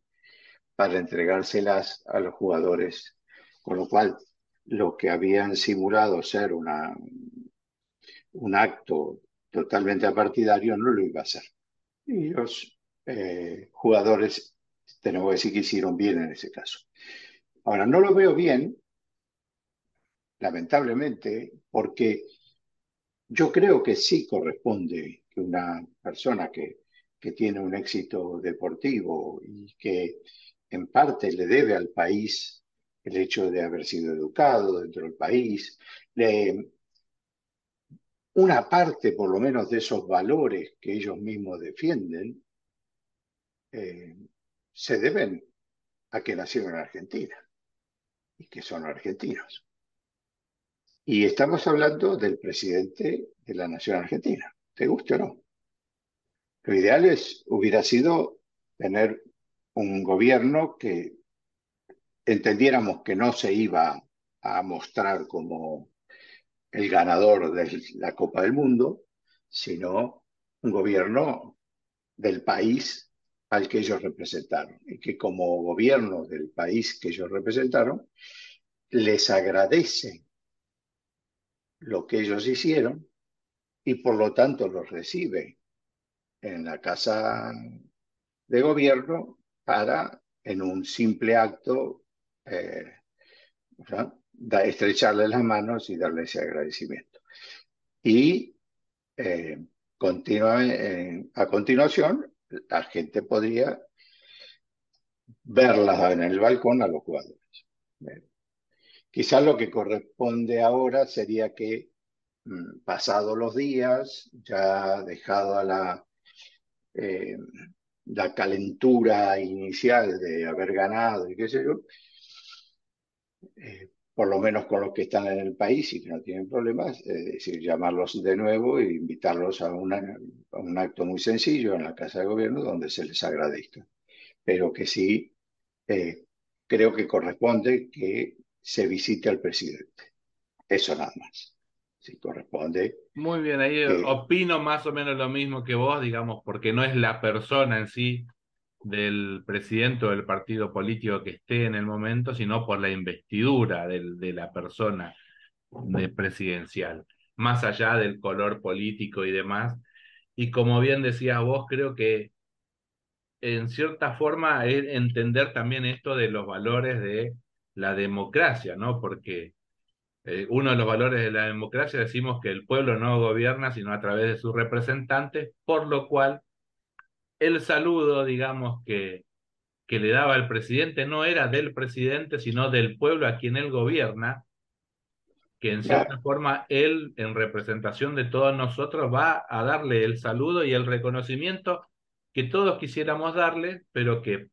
para entregárselas a los jugadores. Con lo cual, lo que habían simulado ser una, un acto totalmente apartidario no lo iba a hacer. Y los eh, jugadores, tenemos que decir que hicieron bien en ese caso. Ahora, no lo veo bien, lamentablemente, porque yo creo que sí corresponde que una persona que, que tiene un éxito deportivo y que en parte le debe al país el hecho de haber sido educado dentro del país, le, una parte por lo menos de esos valores que ellos mismos defienden, eh, se deben a que nacieron en Argentina y que son argentinos. Y estamos hablando del presidente de la nación argentina, te guste o no. Lo ideal es, hubiera sido tener un gobierno que entendiéramos que no se iba a mostrar como el ganador de la Copa del Mundo, sino un gobierno del país al que ellos representaron. Y que como gobierno del país que ellos representaron les agradece lo que ellos hicieron y por lo tanto los recibe en la casa de gobierno para, en un simple acto, eh, da, estrecharle las manos y darle ese agradecimiento. Y eh, eh, a continuación, la gente podría verlas en el balcón a los jugadores. Quizás lo que corresponde ahora sería que, mm, pasados los días, ya dejado a la, eh, la calentura inicial de haber ganado y qué sé yo, por lo menos con los que están en el país y que no tienen problemas, es decir, llamarlos de nuevo e invitarlos a, una, a un acto muy sencillo en la Casa de Gobierno donde se les agradezca. Pero que sí, eh, creo que corresponde que se visite al presidente. Eso nada más. Sí, corresponde. Muy bien, ahí que- opino más o menos lo mismo que vos, digamos, porque no es la persona en sí del presidente o del partido político que esté en el momento, sino por la investidura de la persona de presidencial, más allá del color político y demás. Y como bien decías vos, creo que en cierta forma es entender también esto de los valores de la democracia, ¿no? Porque eh, uno de los valores de la democracia decimos que el pueblo no gobierna sino a través de sus representantes, por lo cual el saludo, digamos, que, que le daba el presidente no era del presidente, sino del pueblo a quien él gobierna, que en cierta forma él, en representación de todos nosotros, va a darle el saludo y el reconocimiento que todos quisiéramos darle, pero que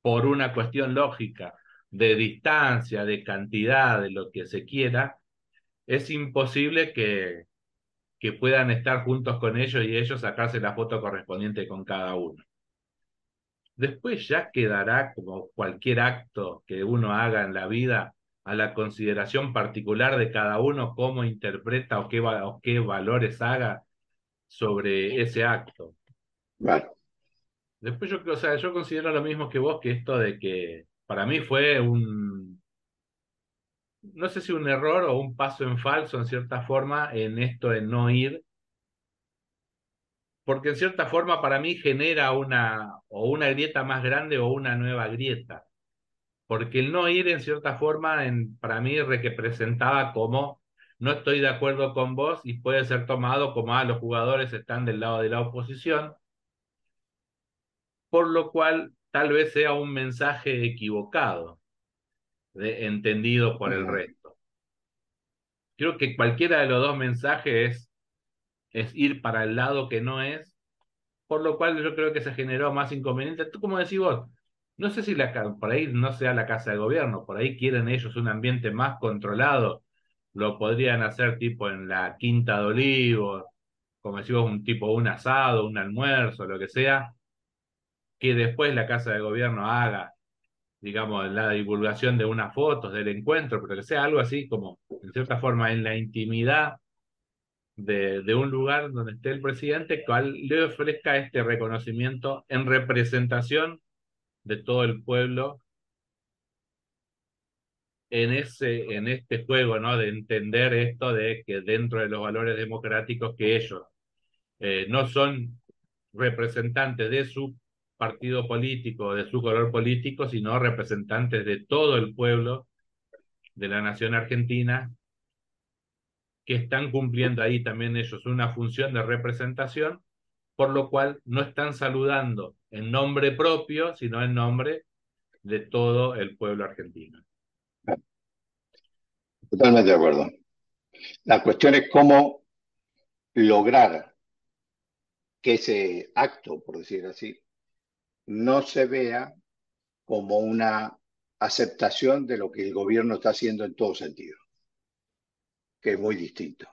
por una cuestión lógica de distancia, de cantidad, de lo que se quiera, es imposible que, que puedan estar juntos con ellos y ellos sacarse la foto correspondiente con cada uno. Después ya quedará, como cualquier acto que uno haga en la vida, a la consideración particular de cada uno cómo interpreta o qué, va- o qué valores haga sobre ese acto. Después yo, o sea, yo considero lo mismo que vos, que esto de que para mí fue un, no sé si un error o un paso en falso en cierta forma en esto de no ir, porque en cierta forma para mí genera una o una grieta más grande o una nueva grieta, porque el no ir en cierta forma en, para mí representaba como no estoy de acuerdo con vos y puede ser tomado como ah, los jugadores están del lado de la oposición. Por lo cual tal vez sea un mensaje equivocado, de- entendido por el resto. Creo que cualquiera de los dos mensajes es, es ir para el lado que no es, por lo cual yo creo que se generó más inconveniente. Tú, como decís vos, no sé si la, por ahí no sea la casa de gobierno, por ahí quieren ellos un ambiente más controlado, lo podrían hacer tipo en la Quinta de Olivos, como decimos, un tipo un asado, un almuerzo, lo que sea, que después la casa de gobierno haga, digamos, la divulgación de unas fotos del encuentro, pero que sea algo así como, en cierta forma, en la intimidad de, de un lugar donde esté el presidente, cual le ofrezca este reconocimiento en representación de todo el pueblo en ese, en este juego, ¿no? De entender esto de que dentro de los valores democráticos que ellos eh, no son representantes de su partido político, de su color político, sino representantes de todo el pueblo de la nación argentina, que están cumpliendo ahí también ellos una función de representación, por lo cual no están saludando en nombre propio, sino en nombre de todo el pueblo argentino. Totalmente de acuerdo. La cuestión es cómo lograr que ese acto, por decir así, no se vea como una aceptación de lo que el gobierno está haciendo en todo sentido, que es muy distinto.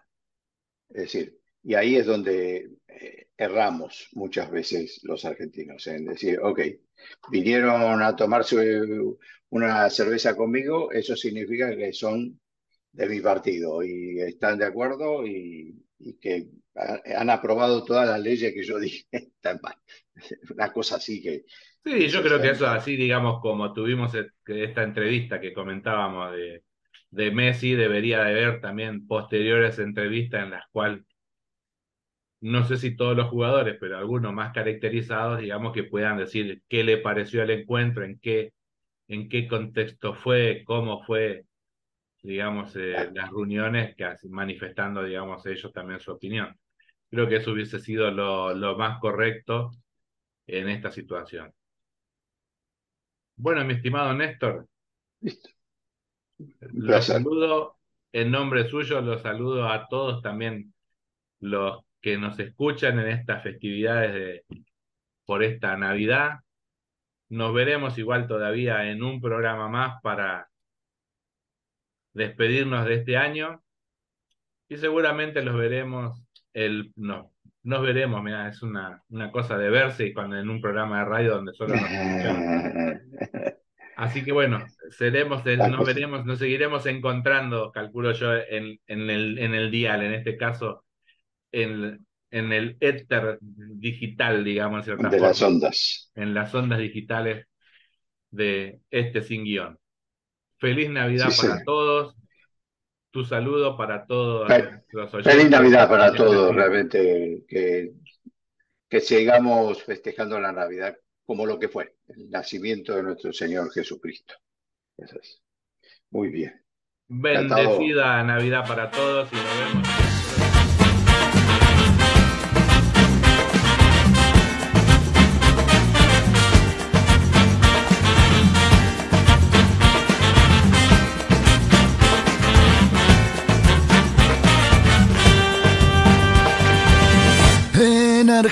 Es decir, y ahí es donde eh, erramos muchas veces los argentinos, en decir, ok, vinieron a tomarse una cerveza conmigo, eso significa que son de mi partido y están de acuerdo y, que ha- han aprobado todas las leyes que yo dije. Están mal. Una cosa así que... Sí, yo creo que eso así, digamos, como tuvimos e- esta entrevista que comentábamos de, de Messi, debería de haber también posteriores entrevistas en las cuales, no sé si todos los jugadores, pero algunos más caracterizados, digamos, que puedan decir qué le pareció el encuentro, en qué, en qué contexto fue, cómo fue, digamos, eh, las reuniones, que manifestando, digamos, ellos también su opinión. Creo que eso hubiese sido lo, lo más correcto en esta situación. Bueno, mi estimado Néstor, Listo. Placer. saludo en nombre suyo, los saludo a todos también los que nos escuchan en estas festividades de, por esta Navidad. Nos veremos igual todavía en un programa más para despedirnos de este año y seguramente los veremos el no nos veremos, mira, es una, una cosa de verse y cuando en un programa de radio donde solo nos escuchamos. Así que bueno, seremos, nos veremos, nos seguiremos encontrando, calculo yo, en, en el, en el dial, en este caso, en, en el éter digital, digamos, en cierta de las ondas. en las ondas digitales de este sin guion. Feliz Navidad Sí, para sí. todos, tu saludo para todos los oyentes. Feliz Navidad para todos, realmente, que, que sigamos festejando la Navidad como lo que fue, el nacimiento de nuestro Señor Jesucristo. Eso es. Muy bien. Bendecida Navidad para todos y nos vemos.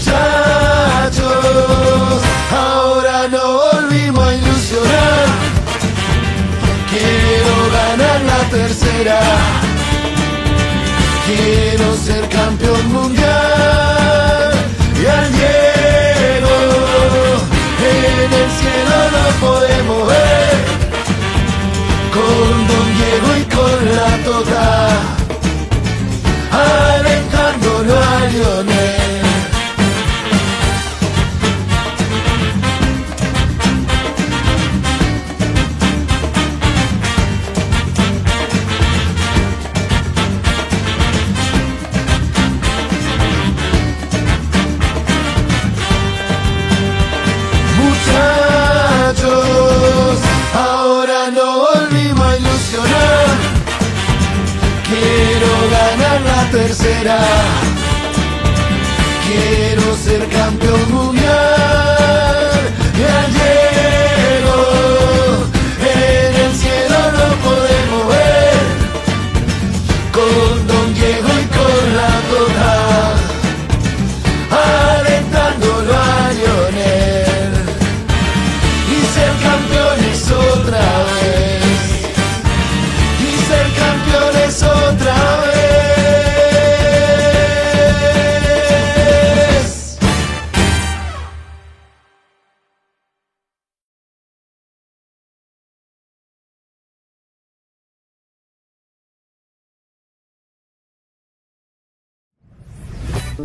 Muchachos, ahora no volvimos a ilusionar. Quiero ganar la tercera. Quiero ser campeón mundial. Y al Diego en el cielo lo podemos ver. Con Don Diego y con la Tota. Alentándolo a Lionel. Yeah.